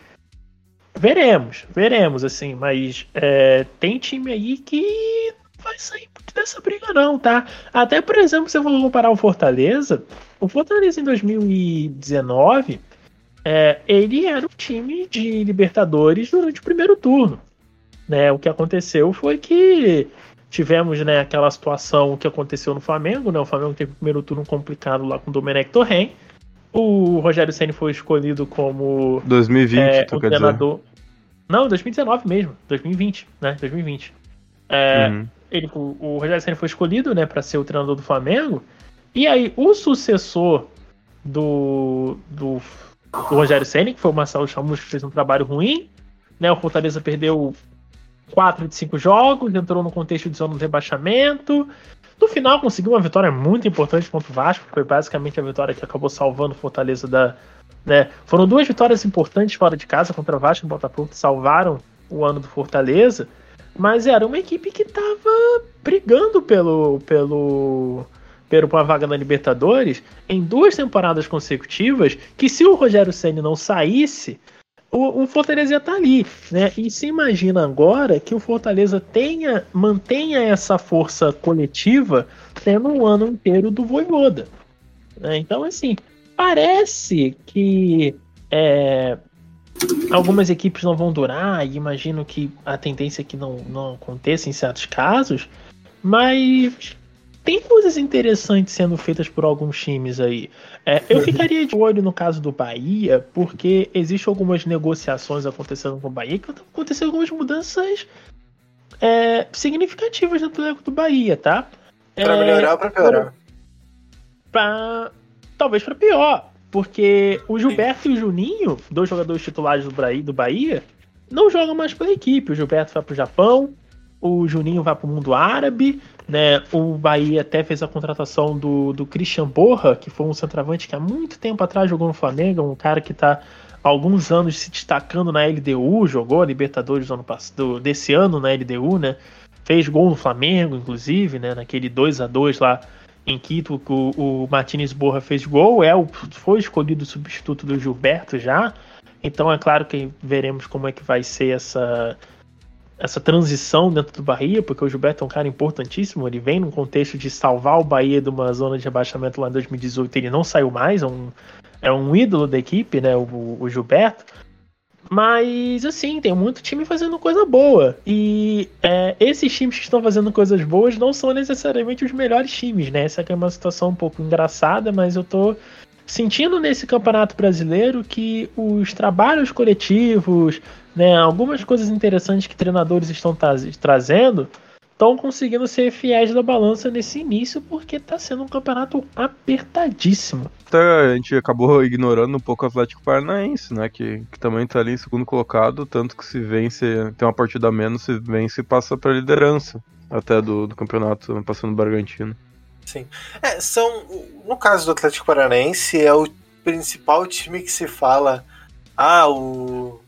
Veremos, veremos, assim, mas é, tem time aí que vai sair dessa briga, não, tá? Até, por exemplo, se eu for comparar o Fortaleza, o Fortaleza em 2019, é, ele era um time de Libertadores durante o primeiro turno. Né? O que aconteceu foi que tivemos né, aquela situação que aconteceu no Flamengo, né? O Flamengo teve o primeiro turno complicado lá com o Domenech Torren. O Rogério Senna foi escolhido como 2020, é, o treinador. Dizer. Não, 2019 mesmo, 2020, né? 2020. É, uhum. Ele, o, Rogério Senna foi escolhido, né, para ser o treinador do Flamengo. E aí o sucessor do, do, do Rogério Senna, que foi o Marcelo Chamus, que fez um trabalho ruim, né? O Fortaleza perdeu 4 de 5 jogos, entrou no contexto de zona de rebaixamento. No final conseguiu uma vitória muito importante contra o Vasco, que foi basicamente a vitória que acabou salvando o Fortaleza da. Né? Foram duas vitórias importantes fora de casa contra o Vasco e o Botafogo que salvaram o ano do Fortaleza, mas era uma equipe que estava brigando pelo, pelo, pelo uma vaga na Libertadores em duas temporadas consecutivas, que se o Rogério Ceni não saísse, o, o, Fortaleza ia estar tá ali, né? E se imagina agora que o Fortaleza tenha, mantenha essa força coletiva tendo um ano inteiro do Voivoda. Né? Então, assim, parece que é, algumas equipes não vão durar, e imagino que a tendência é que não, não aconteça em certos casos, mas tem coisas interessantes sendo feitas por alguns times aí. É, eu ficaria de olho no caso do Bahia, porque existem algumas negociações acontecendo com o Bahia que aconteceram algumas mudanças é, significativas dentro do elenco do Bahia, tá? Pra é, melhorar ou pra piorar? Pra, talvez pra pior, porque o Gilberto e o Juninho, dois jogadores titulares do Bahia, não jogam mais pela equipe. O Gilberto vai pro Japão, o Juninho vai pro mundo árabe, né, o Bahia até fez a contratação do, do Christian Borra, que foi um centroavante que há muito tempo atrás jogou no Flamengo, um cara que está há alguns anos se destacando na LDU, jogou a Libertadores do ano passado, desse ano na LDU, né? Fez gol no Flamengo, inclusive, né? Naquele 2 a 2 lá em Quito, o, o Martinez Borra fez gol, é o, foi escolhido o substituto do Gilberto já. Então é claro que veremos como é que vai ser essa essa transição dentro do Bahia, porque o Gilberto é um cara importantíssimo, ele vem num contexto de salvar o Bahia de uma zona de rebaixamento lá em 2018, ele não saiu mais, é um, é um ídolo da equipe, né, o, o Gilberto. Mas, assim, tem muito time fazendo coisa boa. E é, esses times que estão fazendo coisas boas não são necessariamente os melhores times, né? Essa é uma situação um pouco engraçada, mas eu tô sentindo nesse campeonato brasileiro que os trabalhos coletivos, né, algumas coisas interessantes que treinadores estão tra trazendo estão conseguindo ser fiéis da balança nesse início porque está sendo um campeonato apertadíssimo. Até a gente acabou ignorando um pouco o Atlético Paranaense, né, que, que também está ali em segundo colocado, tanto que se vence, tem uma partida a menos, se vence e passa para a liderança até do, do campeonato, passando o Bragantino. Sim. É, são, no caso do Atlético Paranaense, é o principal time que se fala, ah, o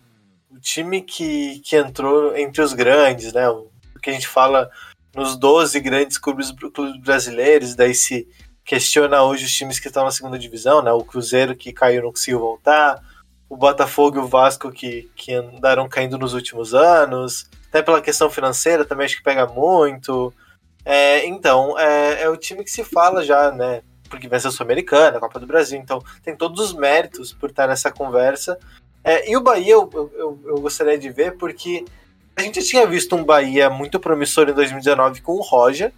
time que, que entrou entre os grandes, né? O que a gente fala nos 12 grandes clubes, clubes brasileiros, daí se questiona hoje os times que estão na segunda divisão, né? O Cruzeiro que caiu não conseguiu voltar, o Botafogo e o Vasco que, que andaram caindo nos últimos anos, até pela questão financeira também acho que pega muito. É, então, é, é, o time que se fala já, né? Porque venceu a Sul-Americana, a Copa do Brasil, então tem todos os méritos por estar nessa conversa. É, e o Bahia eu, eu, eu, gostaria de ver porque a gente tinha visto um Bahia muito promissor em 2019 com o Roger,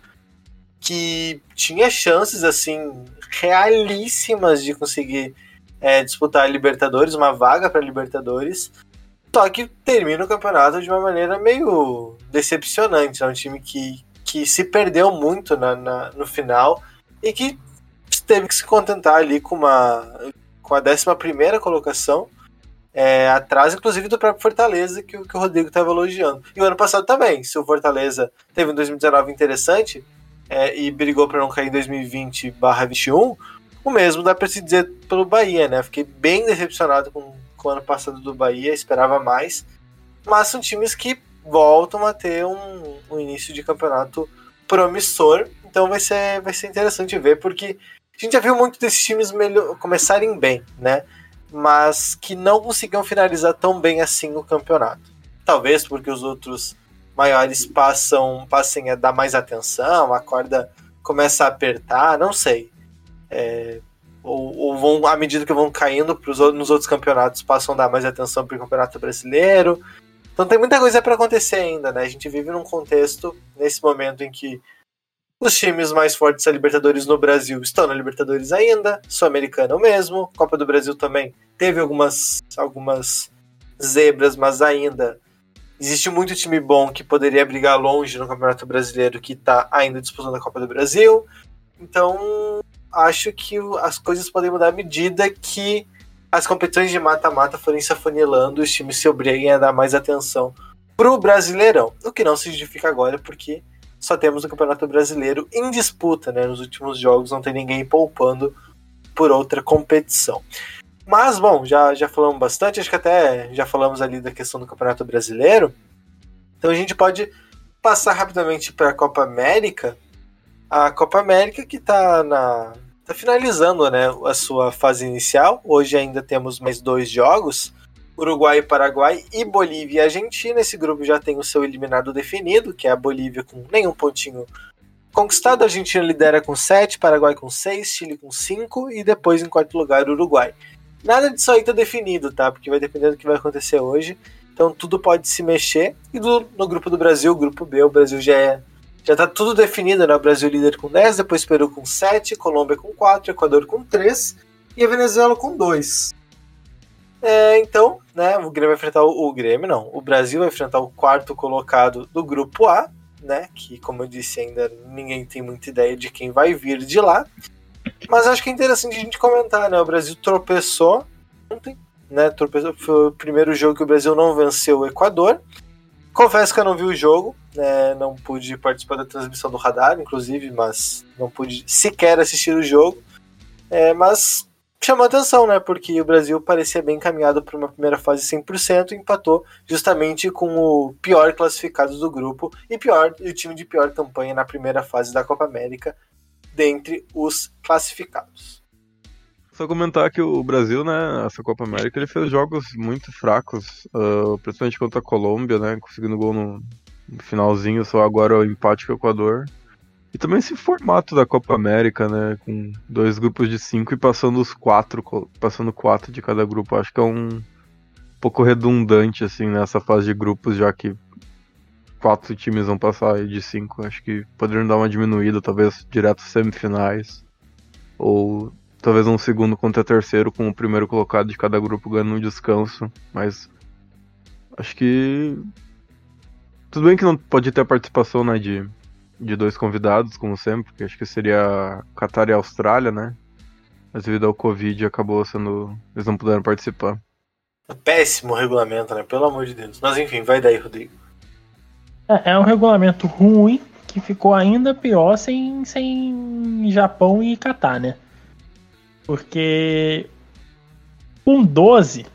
que tinha chances assim realíssimas de conseguir é, disputar a Libertadores, uma vaga para Libertadores. Só que termina o campeonato de uma maneira meio decepcionante. É um time que, que se perdeu muito na, na no final e que teve que se contentar ali com uma com a 11 colocação, é, atrás, inclusive, do próprio Fortaleza, que, que o Rodrigo estava elogiando. E o ano passado também, se o Fortaleza teve um 2019 interessante é, e brigou para não cair em 2020/21, o mesmo dá para se dizer pelo Bahia, né? Fiquei bem decepcionado com, com o ano passado do Bahia, esperava mais. Mas são times que voltam a ter um, um início de campeonato promissor. Então vai ser, vai ser interessante ver, porque a gente já viu muito desses times melhor, começarem bem, né? Mas que não conseguiam finalizar tão bem assim o campeonato. Talvez porque os outros maiores passam passem a dar mais atenção, a corda começa a apertar, não sei. É, ou, ou, vão, à medida que vão caindo pros, nos outros campeonatos, passam a dar mais atenção para o campeonato brasileiro. Então tem muita coisa para acontecer ainda, né? A gente vive num contexto, nesse momento em que os times mais fortes da Libertadores no Brasil estão na Libertadores ainda, Sul-Americana o mesmo, Copa do Brasil também teve algumas, algumas zebras, mas ainda existe muito time bom que poderia brigar longe no Campeonato Brasileiro que está ainda disputando a Copa do Brasil. Então, acho que as coisas podem mudar à medida que as competições de mata-mata forem se afunilando, os times se obriguem a dar mais atenção pro Brasileirão. O que não se justifica agora, porque só temos o Campeonato Brasileiro em disputa, né? Nos últimos jogos não tem ninguém poupando por outra competição. Mas, bom, já, já falamos bastante, acho que até já falamos ali da questão do Campeonato Brasileiro. Então a gente pode passar rapidamente para a Copa América. A Copa América que está na tá finalizando né, a sua fase inicial. Hoje ainda temos mais dois jogos. Uruguai, Paraguai e Bolívia e Argentina. Esse grupo já tem o seu eliminado definido, que é a Bolívia com nenhum pontinho conquistado. A Argentina lidera com 7, Paraguai com 6, Chile com 5 e depois em quarto lugar Uruguai. Nada disso aí tá definido, tá? Porque vai depender do que vai acontecer hoje. Então tudo pode se mexer. E do, no grupo do Brasil, grupo B, o Brasil já é. Já tá tudo definido, né? O Brasil líder com 10, depois Peru com 7, Colômbia com 4, Equador com 3 e a Venezuela com 2. É, então, né, o Grêmio vai enfrentar o, o, Grêmio, não. O Brasil vai enfrentar o quarto colocado do grupo A, né? Que, como eu disse, ainda ninguém tem muita ideia de quem vai vir de lá. Mas acho que é interessante a gente comentar, né? O Brasil tropeçou ontem, né? Tropeçou, foi o primeiro jogo que o Brasil não venceu o Equador. Confesso que eu não vi o jogo, né? Não pude participar da transmissão do radar, inclusive, mas não pude sequer assistir o jogo. É, mas chamou atenção, né? Porque o Brasil parecia bem encaminhado para uma primeira fase 100% e empatou justamente com o pior classificado do grupo e pior o time de pior campanha na primeira fase da Copa América dentre os classificados. Só comentar que o Brasil, né, essa Copa América, ele fez jogos muito fracos, uh, principalmente contra a Colômbia, né, conseguindo gol no, finalzinho, só agora o empate com o Equador. E também esse formato da Copa América, né? Com dois grupos de cinco e passando os quatro, passando quatro de cada grupo. Acho que é um pouco redundante, assim, nessa fase de grupos, já que quatro times vão passar de cinco. Acho que poderiam dar uma diminuída, talvez direto semifinais. Ou talvez um segundo contra terceiro, com o primeiro colocado de cada grupo ganhando um descanso. Mas acho que. Tudo bem que não pode ter a participação né, de de dois convidados, como sempre, que acho que seria Qatar e Austrália, né? Mas devido ao Covid acabou sendo. Eles não puderam participar. Péssimo regulamento, né? Pelo amor de Deus. Mas enfim, vai daí, Rodrigo. É, é um regulamento ruim que ficou ainda pior sem, sem Japão e Catar, né? Porque com 12,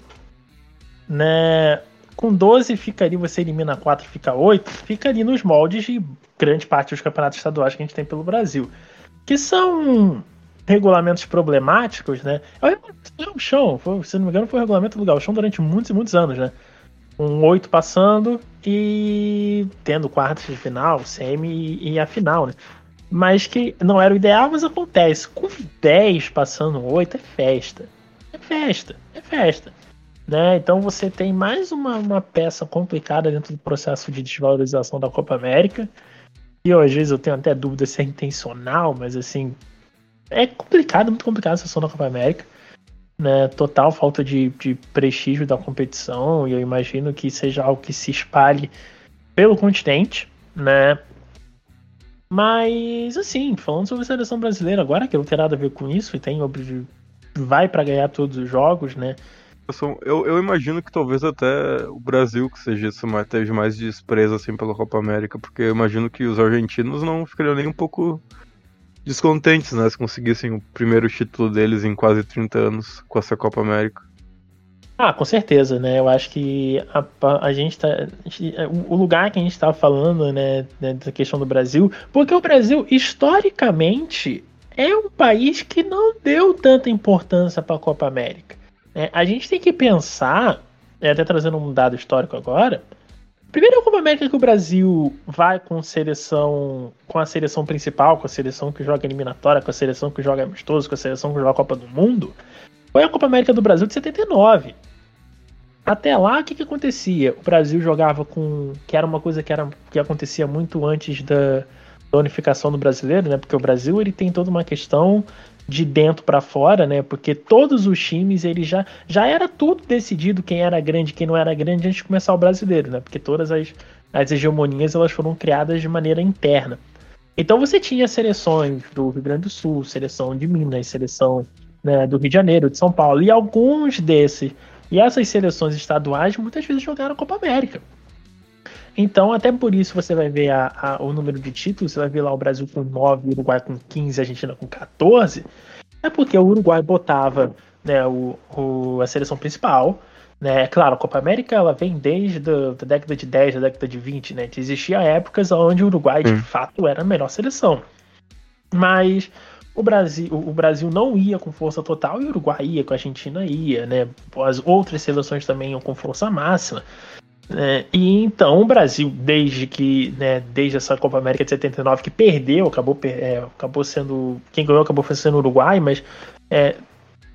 né? Com 12 fica ali, você elimina 4, fica 8, fica ali nos moldes de grande parte dos campeonatos estaduais que a gente tem pelo Brasil. Que são regulamentos problemáticos, né? É o chão, se não me engano, foi o regulamento do Galchão durante muitos e muitos anos, né? Um 8 passando e tendo quartas de final, semi e a final, né? Mas que não era o ideal, mas acontece. Com 10 passando 8 é festa. É festa, é festa. Né? Então você tem mais uma, uma peça complicada dentro do processo de desvalorização da Copa América. E às vezes eu tenho até dúvida se é intencional, mas assim. É complicado, muito complicado a sessão da Copa América. Né? Total falta de, de prestígio da competição. E eu imagino que seja algo que se espalhe pelo continente, né? Mas, assim, falando sobre a seleção brasileira agora, que não tem nada a ver com isso, e tem vai para ganhar todos os jogos, né? Eu, eu, imagino que talvez até o Brasil que seja isso, mas teve mais desprezo assim pela Copa América, porque eu imagino que os argentinos não ficariam nem um pouco descontentes, né, se conseguissem o primeiro título deles em quase 30 anos com essa Copa América. Ah, com certeza, né? Eu acho que a, a gente tá. O lugar que a gente estava falando, né, né, da questão do Brasil, porque o Brasil, historicamente, é um país que não deu tanta importância para a Copa América. É, a gente tem que pensar, é, até trazendo um dado histórico agora. Primeiro Copa América que o Brasil vai com seleção, com a seleção principal, com a seleção que joga eliminatória, com a seleção que joga amistoso, com a seleção que joga a Copa do Mundo, foi a Copa América do Brasil de 79. Até lá, o que, que acontecia? O Brasil jogava com. que era uma coisa que, era, que acontecia muito antes da, da unificação do brasileiro, né? Porque o Brasil ele tem toda uma questão de dentro para fora, né? Porque todos os times ele já já era tudo decidido quem era grande, quem não era grande antes de começar o brasileiro, né? Porque todas as, as hegemonias elas foram criadas de maneira interna. Então você tinha seleções do Rio Grande do Sul, seleção de Minas, seleção né, do Rio de Janeiro, de São Paulo e alguns desses e essas seleções estaduais muitas vezes jogaram Copa América. Então, até por isso você vai ver a, a, o número de títulos, você vai ver lá o Brasil com 9, o Uruguai com 15, a Argentina com 14. É porque o Uruguai botava né, o, o, a seleção principal. Né? É claro, a Copa América ela vem desde a da década de 10, da década de 20, né? Que existia épocas onde o Uruguai de fato era a melhor seleção. Mas o Brasil, o Brasil não ia com força total e o Uruguai ia, com a Argentina ia, né? As outras seleções também iam com força máxima. É, e então o Brasil, desde que, né, desde essa Copa América de 79 que perdeu, acabou, é, acabou sendo. Quem ganhou acabou sendo o Uruguai, mas é,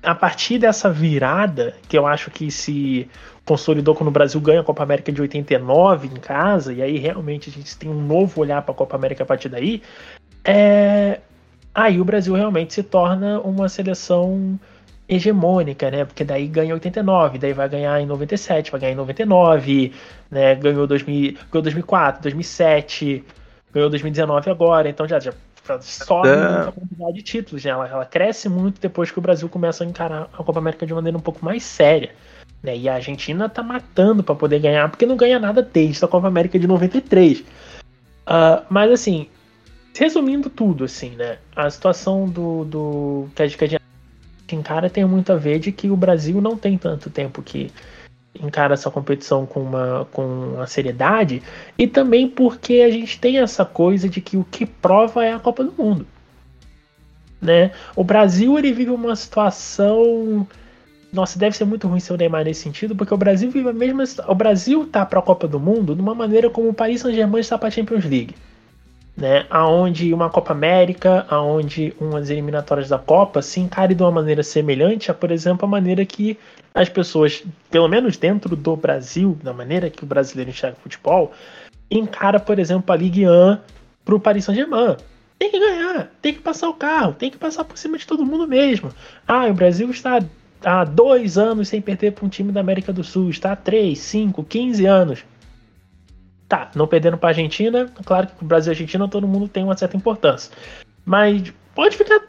a partir dessa virada, que eu acho que se consolidou quando o Brasil ganha a Copa América de 89 em casa, e aí realmente a gente tem um novo olhar para a Copa América a partir daí, é, aí o Brasil realmente se torna uma seleção hegemônica, né? Porque daí ganha 89, daí vai ganhar em 97, vai ganhar em 99, né? Ganhou, 2000, ganhou 2004, 2007, ganhou 2019 agora, então já, já sobe é. a quantidade de títulos, né? Ela, ela, cresce muito depois que o Brasil começa a encarar a Copa América de maneira um pouco mais séria. Né? E a Argentina tá matando para poder ganhar, porque não ganha nada desde a Copa América de 93. Uh, ah, mas assim, resumindo tudo, assim, né? A situação do, do que a gente encara tem muito a ver de que o Brasil não tem tanto tempo que encara essa competição com uma, com uma seriedade e também porque a gente tem essa coisa de que o que prova é a Copa do Mundo. Né? O Brasil ele vive uma situação nossa, deve ser muito ruim ser o Neymar nesse sentido, porque o Brasil vive a mesma o Brasil tá para a Copa do Mundo de uma maneira como o Paris Saint-Germain está para a Champions League né, aonde uma Copa América, aonde umas eliminatórias da Copa se encare de uma maneira semelhante a, por exemplo, a maneira que as pessoas, pelo menos dentro do Brasil, da maneira que o brasileiro enxerga o futebol, encara, por exemplo, a Ligue 1 para o Paris Saint-Germain. Tem que ganhar, tem que passar o carro, tem que passar por cima de todo mundo mesmo. Ah, o Brasil está há dois anos sem perder para um time da América do Sul, está há três, cinco, quinze anos. Tá, não perdendo para a Argentina, claro que o Brasil e a Argentina todo mundo tem uma certa importância. Mas pode ficar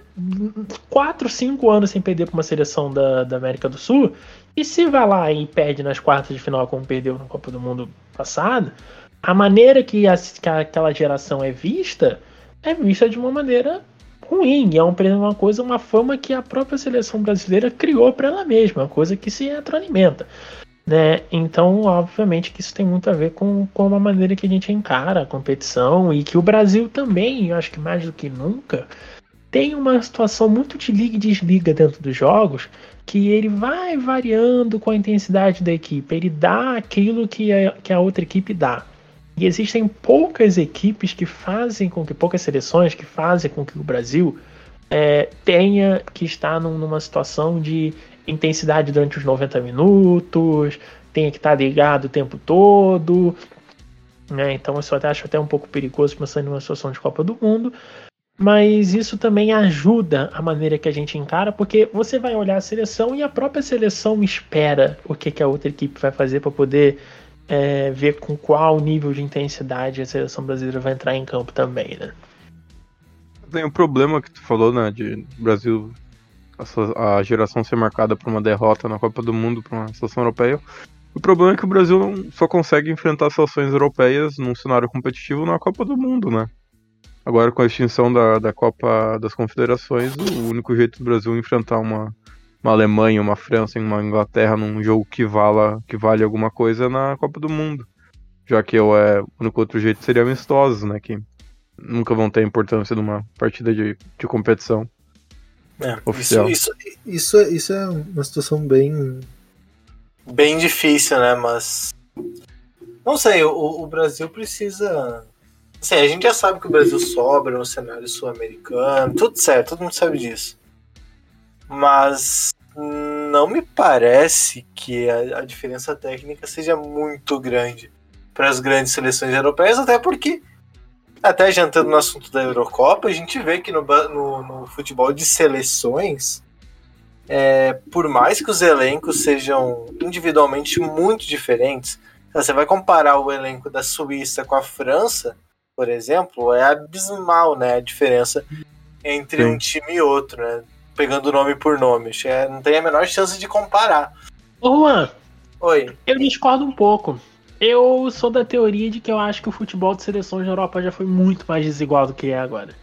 4, 5 anos sem perder para uma seleção da, da América do Sul. E se vai lá e perde nas quartas de final, como perdeu na Copa do Mundo passado, a maneira que, a, que aquela geração é vista é vista de uma maneira ruim. É uma coisa, uma fama que a própria seleção brasileira criou para ela mesma, uma coisa que se retroalimenta. Né? Então, obviamente que isso tem muito a ver com, com a maneira que a gente encara a competição e que o Brasil também, eu acho que mais do que nunca, tem uma situação muito de liga e desliga dentro dos jogos que ele vai variando com a intensidade da equipe, ele dá aquilo que a, que a outra equipe dá. E existem poucas equipes que fazem com que, poucas seleções que fazem com que o Brasil é, tenha que estar num, numa situação de intensidade durante os 90 minutos, tenha que estar ligado o tempo todo. Né? Então isso eu até acho até um pouco perigoso pensando em uma situação de Copa do Mundo. Mas isso também ajuda a maneira que a gente encara, porque você vai olhar a seleção e a própria seleção espera o que, que a outra equipe vai fazer para poder é, ver com qual nível de intensidade a seleção brasileira vai entrar em campo também, né? Tem um problema que tu falou, né, de Brasil a, a geração ser marcada por uma derrota na Copa do Mundo para uma seleção europeia. O problema é que o Brasil não só consegue enfrentar seleções europeias num cenário competitivo na Copa do Mundo, né? Agora com a extinção da, da Copa das Confederações, o único jeito do Brasil enfrentar uma, uma Alemanha, uma França, uma Inglaterra num jogo que vala que vale alguma coisa é na Copa do Mundo. Já que eu, é, o único outro jeito seria amistosos, né? Que nunca vão ter a importância numa partida de, de competição. É, oficial. Isso, isso, isso, é, isso é uma situação bem. Bem difícil, né? Mas. Não sei, o, o Brasil precisa. Assim, a gente já sabe que o Brasil sobra no cenário sul-americano, tudo certo, todo mundo sabe disso. Mas não me parece que a, a diferença técnica seja muito grande para as grandes seleções europeias, até porque até jantando no assunto da Eurocopa, a gente vê que no, no, no futebol de seleções, é, por mais que os elencos sejam individualmente muito diferentes, você vai comparar o elenco da Suíça com a França, por exemplo, é abismal né, a diferença entre Sim. um time e outro, né? Pegando nome por nome. Não tem a menor chance de comparar. Ô Juan, Oi. Eu discordo um pouco. Eu sou da teoria de que eu acho que o futebol de seleções na Europa já foi muito mais desigual do que é agora.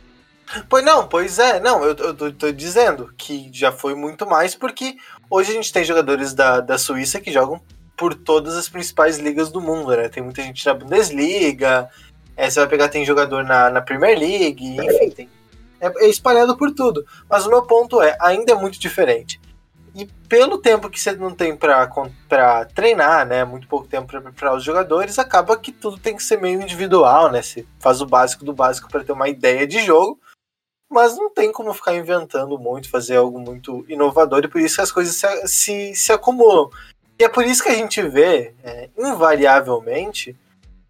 Pois não, pois é, não, eu, eu tô, tô, dizendo que já foi muito mais, porque hoje a gente tem jogadores da, da Suíça que jogam por todas as principais ligas do mundo, né? Tem muita gente na Bundesliga, é, você vai pegar, tem jogador na, na Premier League, enfim, tem, é, é espalhado por tudo. Mas o meu ponto é, ainda é muito diferente. E pelo tempo que você não tem para treinar, né? Muito pouco tempo para preparar os jogadores, acaba que tudo tem que ser meio individual, né? Você faz o básico do básico para ter uma ideia de jogo, mas não tem como ficar inventando muito, fazer algo muito inovador, e por isso que as coisas se, se, se acumulam. E é por isso que a gente vê, é, invariavelmente,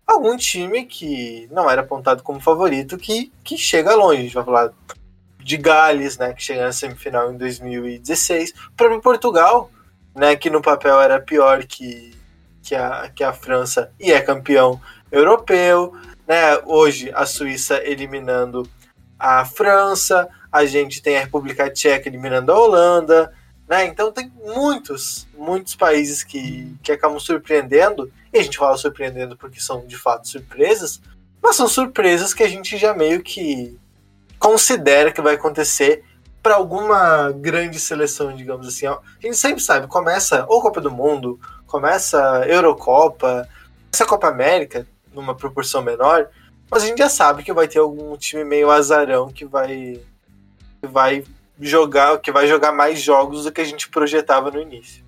algum time que não era apontado como favorito que, que chega longe. A gente vai falar de Gales, né, que chegou na semifinal em 2016. O próprio Portugal, né, que no papel era pior que, que, a, que a França e é campeão europeu. Né? Hoje a Suíça eliminando a França, a gente tem a República Tcheca eliminando a Holanda. Né? Então tem muitos, muitos países que, que acabam surpreendendo, e a gente fala surpreendendo porque são de fato surpresas, mas são surpresas que a gente já meio que considera que vai acontecer para alguma grande seleção, digamos assim. A gente sempre sabe, começa ou Copa do Mundo, começa Eurocopa, essa Copa América, numa proporção menor, mas a gente já sabe que vai ter algum time meio azarão que vai que vai jogar, que vai jogar mais jogos do que a gente projetava no início.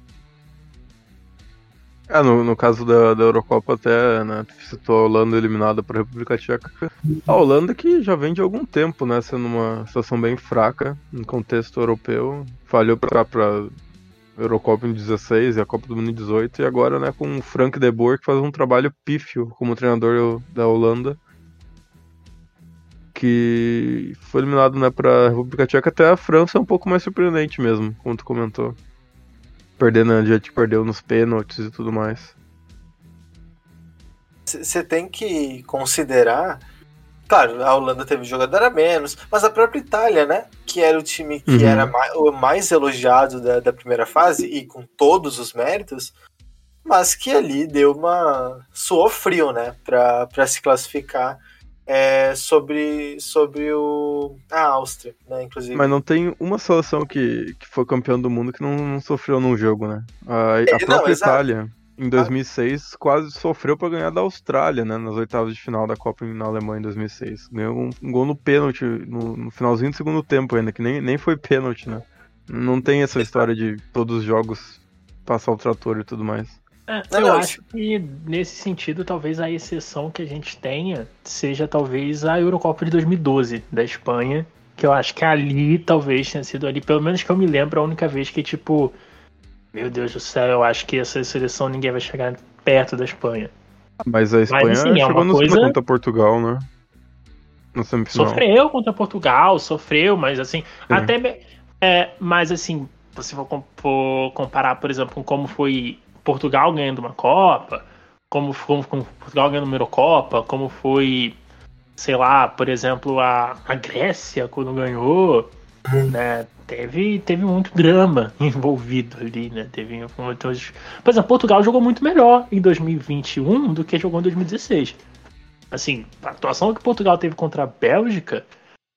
É, no, no caso da, da Eurocopa até, né, citou a Holanda eliminada para a República Tcheca. A Holanda que já vem de algum tempo, né, sendo uma situação bem fraca no contexto europeu. Falhou para Eurocopa em 16 e a Copa do Mundo em 18 e agora, né, com o Frank de Boer que faz um trabalho pífio como treinador da Holanda. Que foi eliminado, né, para a República Tcheca, até a França é um pouco mais surpreendente mesmo, como tu comentou perdendo, já te perdeu nos pênaltis e tudo mais. Você tem que considerar. Claro, a Holanda teve jogador a menos, mas a própria Itália, né? Que era o time que uhum. era mais, o mais elogiado da, da primeira fase e com todos os méritos, mas que ali deu uma. suou frio, né? Para se classificar é, sobre, sobre o, a Áustria, né, inclusive. Mas não tem uma seleção que, que foi campeão do mundo que não, não sofreu num jogo, né? A, a própria não, Itália, em 2006, ah. quase sofreu para ganhar da Austrália, né? Nas oitavas de final da Copa na Alemanha em 2006. Ganhou um, um gol no pênalti, no, no, finalzinho do segundo tempo ainda, que nem, nem foi pênalti, né? Não tem essa história de todos os jogos passar o trator e tudo mais. É, eu não, acho que nesse sentido, talvez a exceção que a gente tenha seja talvez a Eurocopa de 2012 da Espanha, que eu acho que ali talvez tenha sido ali, pelo menos que eu me lembro, a única vez que tipo, meu Deus do céu, eu acho que essa seleção ninguém vai chegar perto da Espanha. Mas a Espanha Mas, assim, é chegou no coisa... contra Portugal, né? No semifinal. Sofreu contra Portugal, sofreu, mas assim, Sim. até é, mas assim, se for comparar, por exemplo, com como foi Portugal ganhando uma Copa, como, como, como Portugal ganhando uma Eurocopa, como foi, sei lá, por exemplo, a, a Grécia quando ganhou. Né? Teve, teve muito drama envolvido ali, né? Teve muitos... Por exemplo, Portugal jogou muito melhor em 2021 do que jogou em 2016. Assim, a atuação que Portugal teve contra a Bélgica,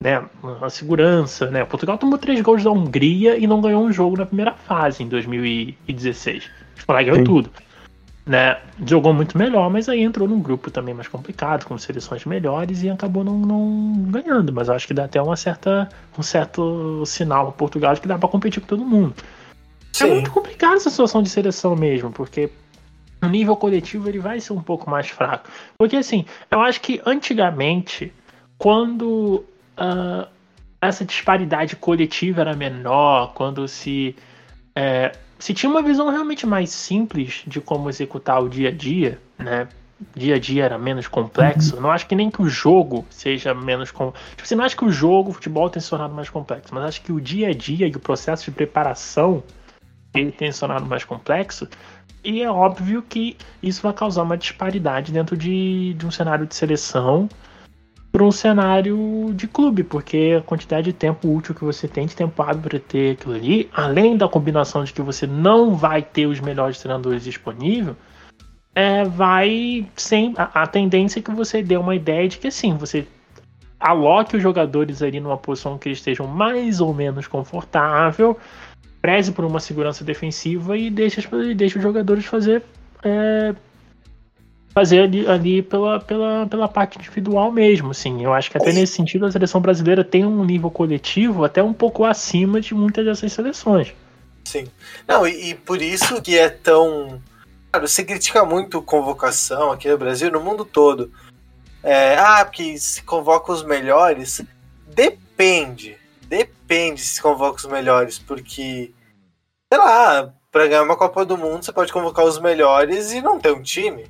né? A segurança, né? Portugal tomou três gols da Hungria e não ganhou um jogo na primeira fase em 2016. O ganhou Sim. tudo né, jogou muito melhor, mas aí entrou num grupo também mais complicado, com seleções melhores e acabou não, não ganhando. Mas acho que dá até uma certa, um certo sinal para Portugal de que dá para competir com todo mundo. É Sim. É muito complicado essa situação de seleção mesmo, porque no nível coletivo ele vai ser um pouco mais fraco. Porque assim, eu acho que antigamente, quando uh, essa disparidade coletiva era menor, quando se é, se tinha uma visão realmente mais simples de como executar o dia a dia, né? Dia a dia era menos complexo. Uhum. Não acho que nem que o jogo seja menos complexo. Tipo, você não acha que o jogo, o futebol tem se tornado mais complexo, mas acho que o dia a dia e o processo de preparação ele tem se tornado mais complexo. E é óbvio que isso vai causar uma disparidade dentro de, de um cenário de seleção para um cenário de clube, porque a quantidade de tempo útil que você tem de tempo hábil para ter aquilo ali, além da combinação de que você não vai ter os melhores treinadores disponíveis, é, vai sem a, a tendência é que você dê uma ideia de que assim, você aloque os jogadores ali numa posição que eles estejam mais ou menos confortável, preze por uma segurança defensiva e deixe, deixe os jogadores fazer é, fazer ali, ali pela, pela, pela parte individual mesmo, assim. Eu acho que até nesse sentido a seleção brasileira tem um nível coletivo até um pouco acima de muitas dessas seleções. Sim. Não, e, e por isso que é tão. Cara, você critica muito convocação aqui no Brasil, no mundo todo. É, ah, porque se convoca os melhores. Depende. Depende se convoca os melhores, porque. Sei lá, para ganhar uma Copa do Mundo você pode convocar os melhores e não ter um time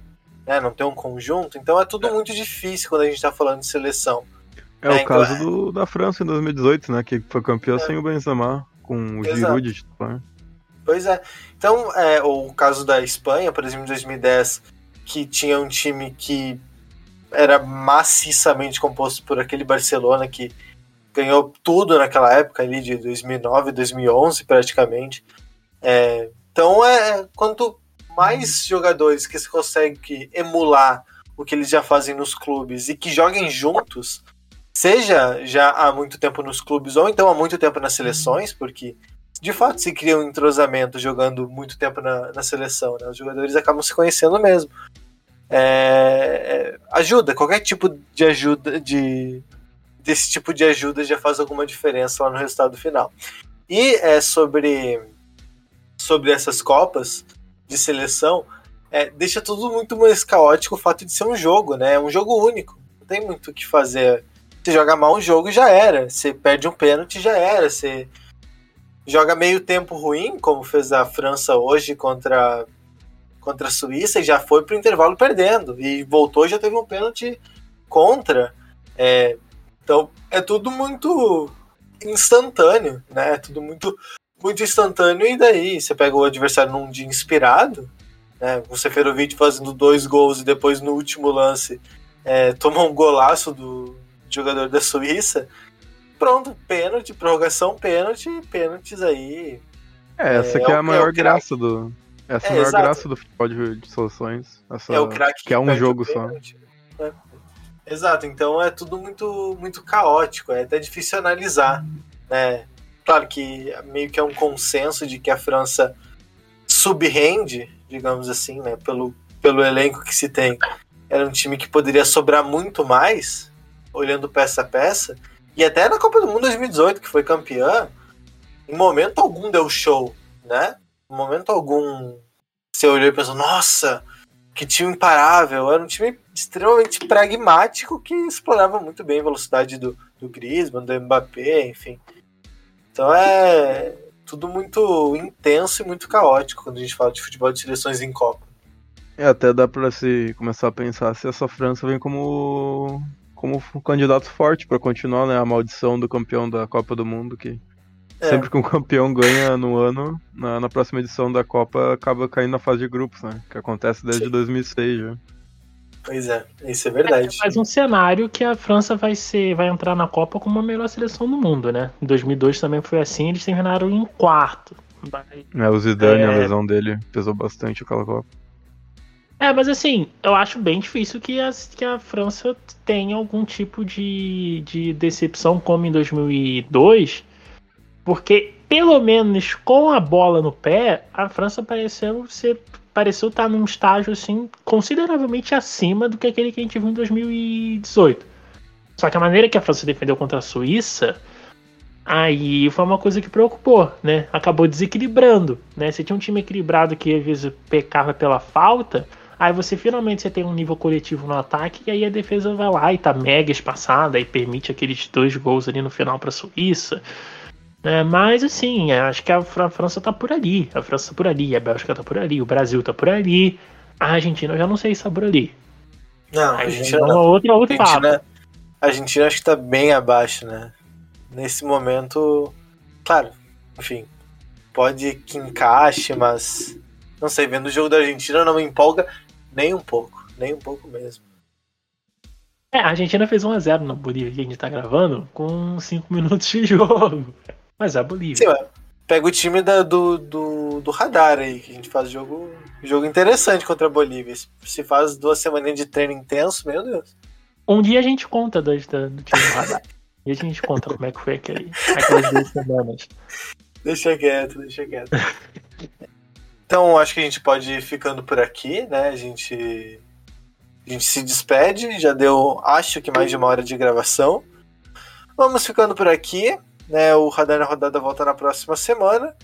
né? Não tem um conjunto, então é tudo muito difícil quando a gente está falando de seleção. É, o então, caso é... Do, da França em 2018, né? Que foi campeão é. sem o Benzema, com o Giroud de titular. Pois é. Então, é, o caso da Espanha, por exemplo, em 2010, que tinha um time que era maciçamente composto por aquele Barcelona que ganhou tudo naquela época ali de 2009, 2011 praticamente. É, então, é quanto mais jogadores que se consegue emular o que eles já fazem nos clubes e que joguem juntos, seja já há muito tempo nos clubes ou então há muito tempo nas seleções, porque de fato se cria um entrosamento jogando muito tempo na, na seleção, né? Os jogadores acabam se conhecendo mesmo. É, é, ajuda, qualquer tipo de ajuda, de, desse tipo de ajuda já faz alguma diferença lá no resultado final. E é sobre, sobre essas Copas, de seleção, é, deixa tudo muito mais caótico o fato de ser um jogo, né? É um jogo único. Não tem muito o que fazer. Você joga mal um jogo já era. Você perde um pênalti já era. Você joga meio tempo ruim, como fez a França hoje contra, contra a Suíça, e já foi pro intervalo perdendo. E voltou e já teve um pênalti contra. É, então é tudo muito instantâneo, né? É tudo muito muito instantâneo, e daí você pega o adversário num dia inspirado, né? O Seferovic fazendo dois gols e depois no último lance é, toma um golaço do jogador da Suíça. Pronto, pênalti, prorrogação, pênalti, pênaltis aí. É, essa é, aqui é, é a maior é graça do. Essa é a maior exato. graça do futebol de, de soluções. Essa, é o craque que, que é um jogo só. Né? Exato, então é tudo muito, muito caótico, é até difícil analisar, né? Claro que meio que é um consenso de que a França subrende, digamos assim, né, pelo, pelo elenco que se tem. Era um time que poderia sobrar muito mais, olhando peça a peça. E até na Copa do Mundo 2018, que foi campeã, em momento algum deu show, né? Em momento algum você olhou e pensou, nossa, que time imparável. Era um time extremamente pragmático que explorava muito bem a velocidade do, do Griezmann, do Mbappé, enfim. Então é tudo muito intenso e muito caótico quando a gente fala de futebol de seleções em Copa. É, até dá pra se começar a pensar se essa França vem como como candidato forte para continuar, né, a maldição do campeão da Copa do Mundo que é. sempre que um campeão ganha no ano, na, na, próxima edição da Copa acaba caindo na fase de grupos, né, que acontece desde Sim. 2006 já. Pois é, isso é verdade. Mas um cenário que a França vai ser, vai entrar na Copa como a melhor seleção do mundo, né? Em 2002 também foi assim, eles terminaram em quarto. É, o Zidane, é... a lesão dele pesou bastante aquela Copa. É, mas assim, eu acho bem difícil que, as, que a França tenha algum tipo de, de decepção como em 2002, porque pelo menos com a bola no pé, a França pareceu ser pareceu estar num estágio assim consideravelmente acima do que aquele que a gente viu em 2018. Só que a maneira que a França defendeu contra a Suíça, aí foi uma coisa que preocupou, né? Acabou desequilibrando, né? Você tinha um time equilibrado que às vezes pecava pela falta, aí você finalmente você tem um nível coletivo no ataque e aí a defesa vai lá e tá mega espaçada e permite aqueles dois gols ali no final para a Suíça. É, mas assim, acho que a, França tá por ali. A França tá por ali, a Bélgica tá por ali, o Brasil tá por ali. A Argentina eu já não sei se tá por ali. Não, a Argentina. É não. Outra, outra Argentina, a Argentina acho que tá bem abaixo, né? Nesse momento, claro, enfim, pode que encaixe, mas não sei, vendo o jogo da Argentina não me empolga nem um pouco, nem um pouco mesmo. É, a Argentina fez 1x0 na Bolívia que a gente tá gravando com 5 minutos de jogo. Mas é a Bolívia. Sim, pega o time da, do, do, do radar aí, que a gente faz jogo, jogo interessante contra a Bolívia. Se faz duas semanas de treino intenso, meu Deus. Um dia a gente conta do, do, do time do radar. e a gente conta como é que foi aquele, aquelas duas semanas. Deixa quieto, deixa quieto. Então, acho que a gente pode ir ficando por aqui, né? A gente, a gente se despede, já deu, acho que mais de uma hora de gravação. Vamos ficando por aqui. Né, o Radar na Rodada volta na próxima semana.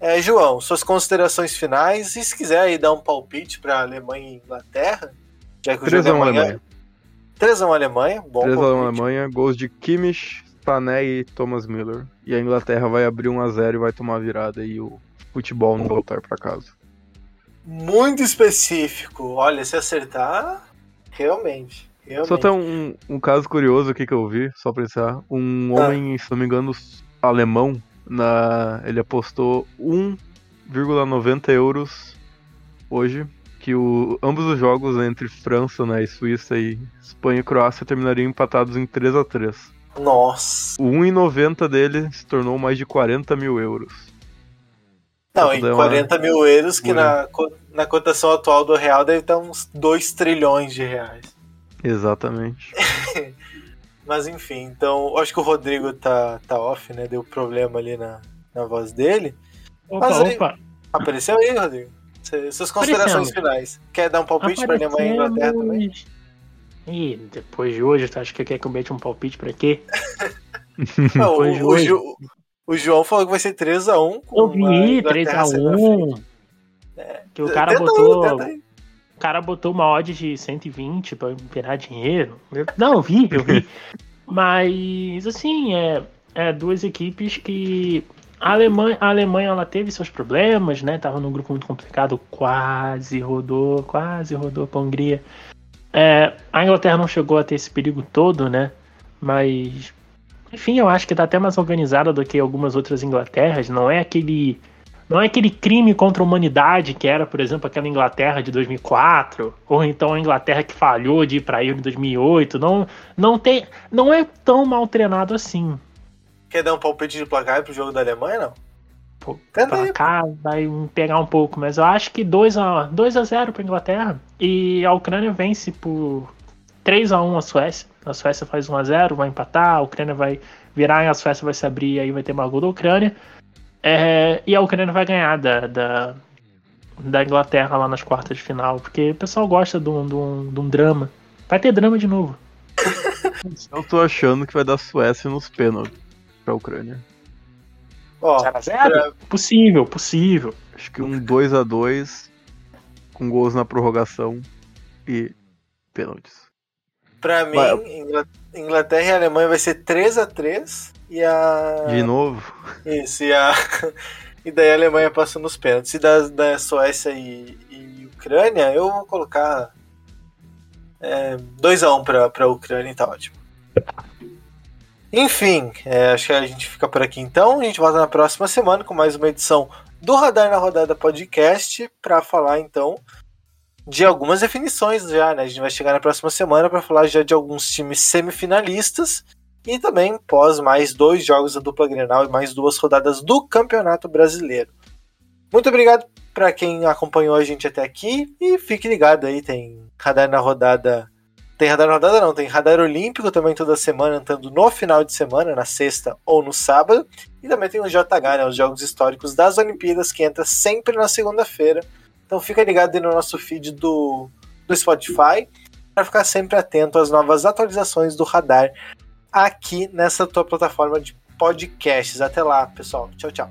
É, João, suas considerações finais e se quiser aí dar um palpite para Alemanha e Inglaterra, já que o 3 jogo é Alemanha. 3 x Alemanha, bom 3 x Alemanha, gols de Kimmich, Sané e Thomas Miller. E a Inglaterra vai abrir 1 x 0 e vai tomar a virada e o futebol não voltar para casa. Muito específico. Olha, se acertar, realmente. Realmente. Só tem um, um caso curioso aqui que eu vi, só pra encerrar. Um ah. homem, se não me engano, alemão, na, ele apostou 1,90 euros hoje que o, ambos os jogos entre França né, e Suíça e Espanha e Croácia terminariam empatados em 3 a 3 Nossa! O 1,90 dele se tornou mais de 40 mil euros. Não, em 40 uma... mil euros, que na, na cotação atual do real deve estar uns 2 trilhões de reais. Exatamente. Mas enfim, então acho que o Rodrigo tá, tá off, né? Deu problema ali na, na voz dele. Opa, Mas, opa. Apareceu aí, Rodrigo? Suas considerações finais. Quer dar um palpite para Alemanha e Inglaterra também? E depois de hoje, tu acha que quer que eu mete um palpite pra quê? Não, o, o, Ju, o, João falou que vai ser 3x1. Eu vi, 3x1. É. Que o cara botou. Aí, o cara botou uma odd de 120 para virar dinheiro. Não, eu vi, eu vi. Mas, assim, é, é duas equipes que. A Alemanha, a Alemanha ela teve seus problemas, né? Tava num grupo muito complicado, quase rodou, quase rodou pra Hungria. É, a Inglaterra não chegou a ter esse perigo todo, né? Mas, enfim, eu acho que tá até mais organizada do que algumas outras Inglaterras. Não é aquele não é aquele crime contra a humanidade que era, por exemplo, aquela Inglaterra de 2004, ou então a Inglaterra que falhou de ir para Euro em 2008. Não, não, tem, não é tão mal treinado assim. Quer dar um palpite de placar pro jogo da Alemanha, não? Pô, placar vai pegar um pouco, mas eu acho que 2 a 2 a 0 para Inglaterra e a Ucrânia vence por 3 a 1 a Suécia. A Suécia faz 1 a 0, vai empatar, a Ucrânia vai virar e a Suécia vai se abrir e aí vai ter uma gol da Ucrânia. É, e a Ucrânia vai ganhar da, da, da, Inglaterra lá nas quartas de final, porque o pessoal gosta de um, de um, de um drama. Vai ter drama de novo. Eu tô achando que vai dar Suécia nos pênaltis pra Ucrânia. Ó, 0x0? Possível, possível. Acho que um 2x2 com gols na prorrogação e pênaltis. Pra mim, Inglaterra e Alemanha vai ser 3x3 e a. De novo? Isso, e a. e daí a Alemanha passa nos pênaltis. E da, da Suécia e, e Ucrânia, eu vou colocar 2x1 é, um pra, pra Ucrânia e tá ótimo. Enfim, é, acho que a gente fica por aqui então. A gente volta na próxima semana com mais uma edição do Radar na Rodada Podcast para falar então de algumas definições já, né? A gente vai chegar na próxima semana para falar já de alguns times semifinalistas e também pós mais dois jogos da dupla Grenal e mais duas rodadas do Campeonato Brasileiro. Muito obrigado para quem acompanhou a gente até aqui e fique ligado aí, tem radar na rodada. Tem radar na rodada não, tem radar olímpico também toda semana, entrando no final de semana, na sexta ou no sábado. E também tem o JH, né, os Jogos Históricos das Olimpíadas, que entra sempre na segunda-feira então fica ligado aí no nosso feed do, do Spotify para ficar sempre atento às novas atualizações do radar aqui nessa tua plataforma de podcasts. Até lá, pessoal. Tchau, tchau.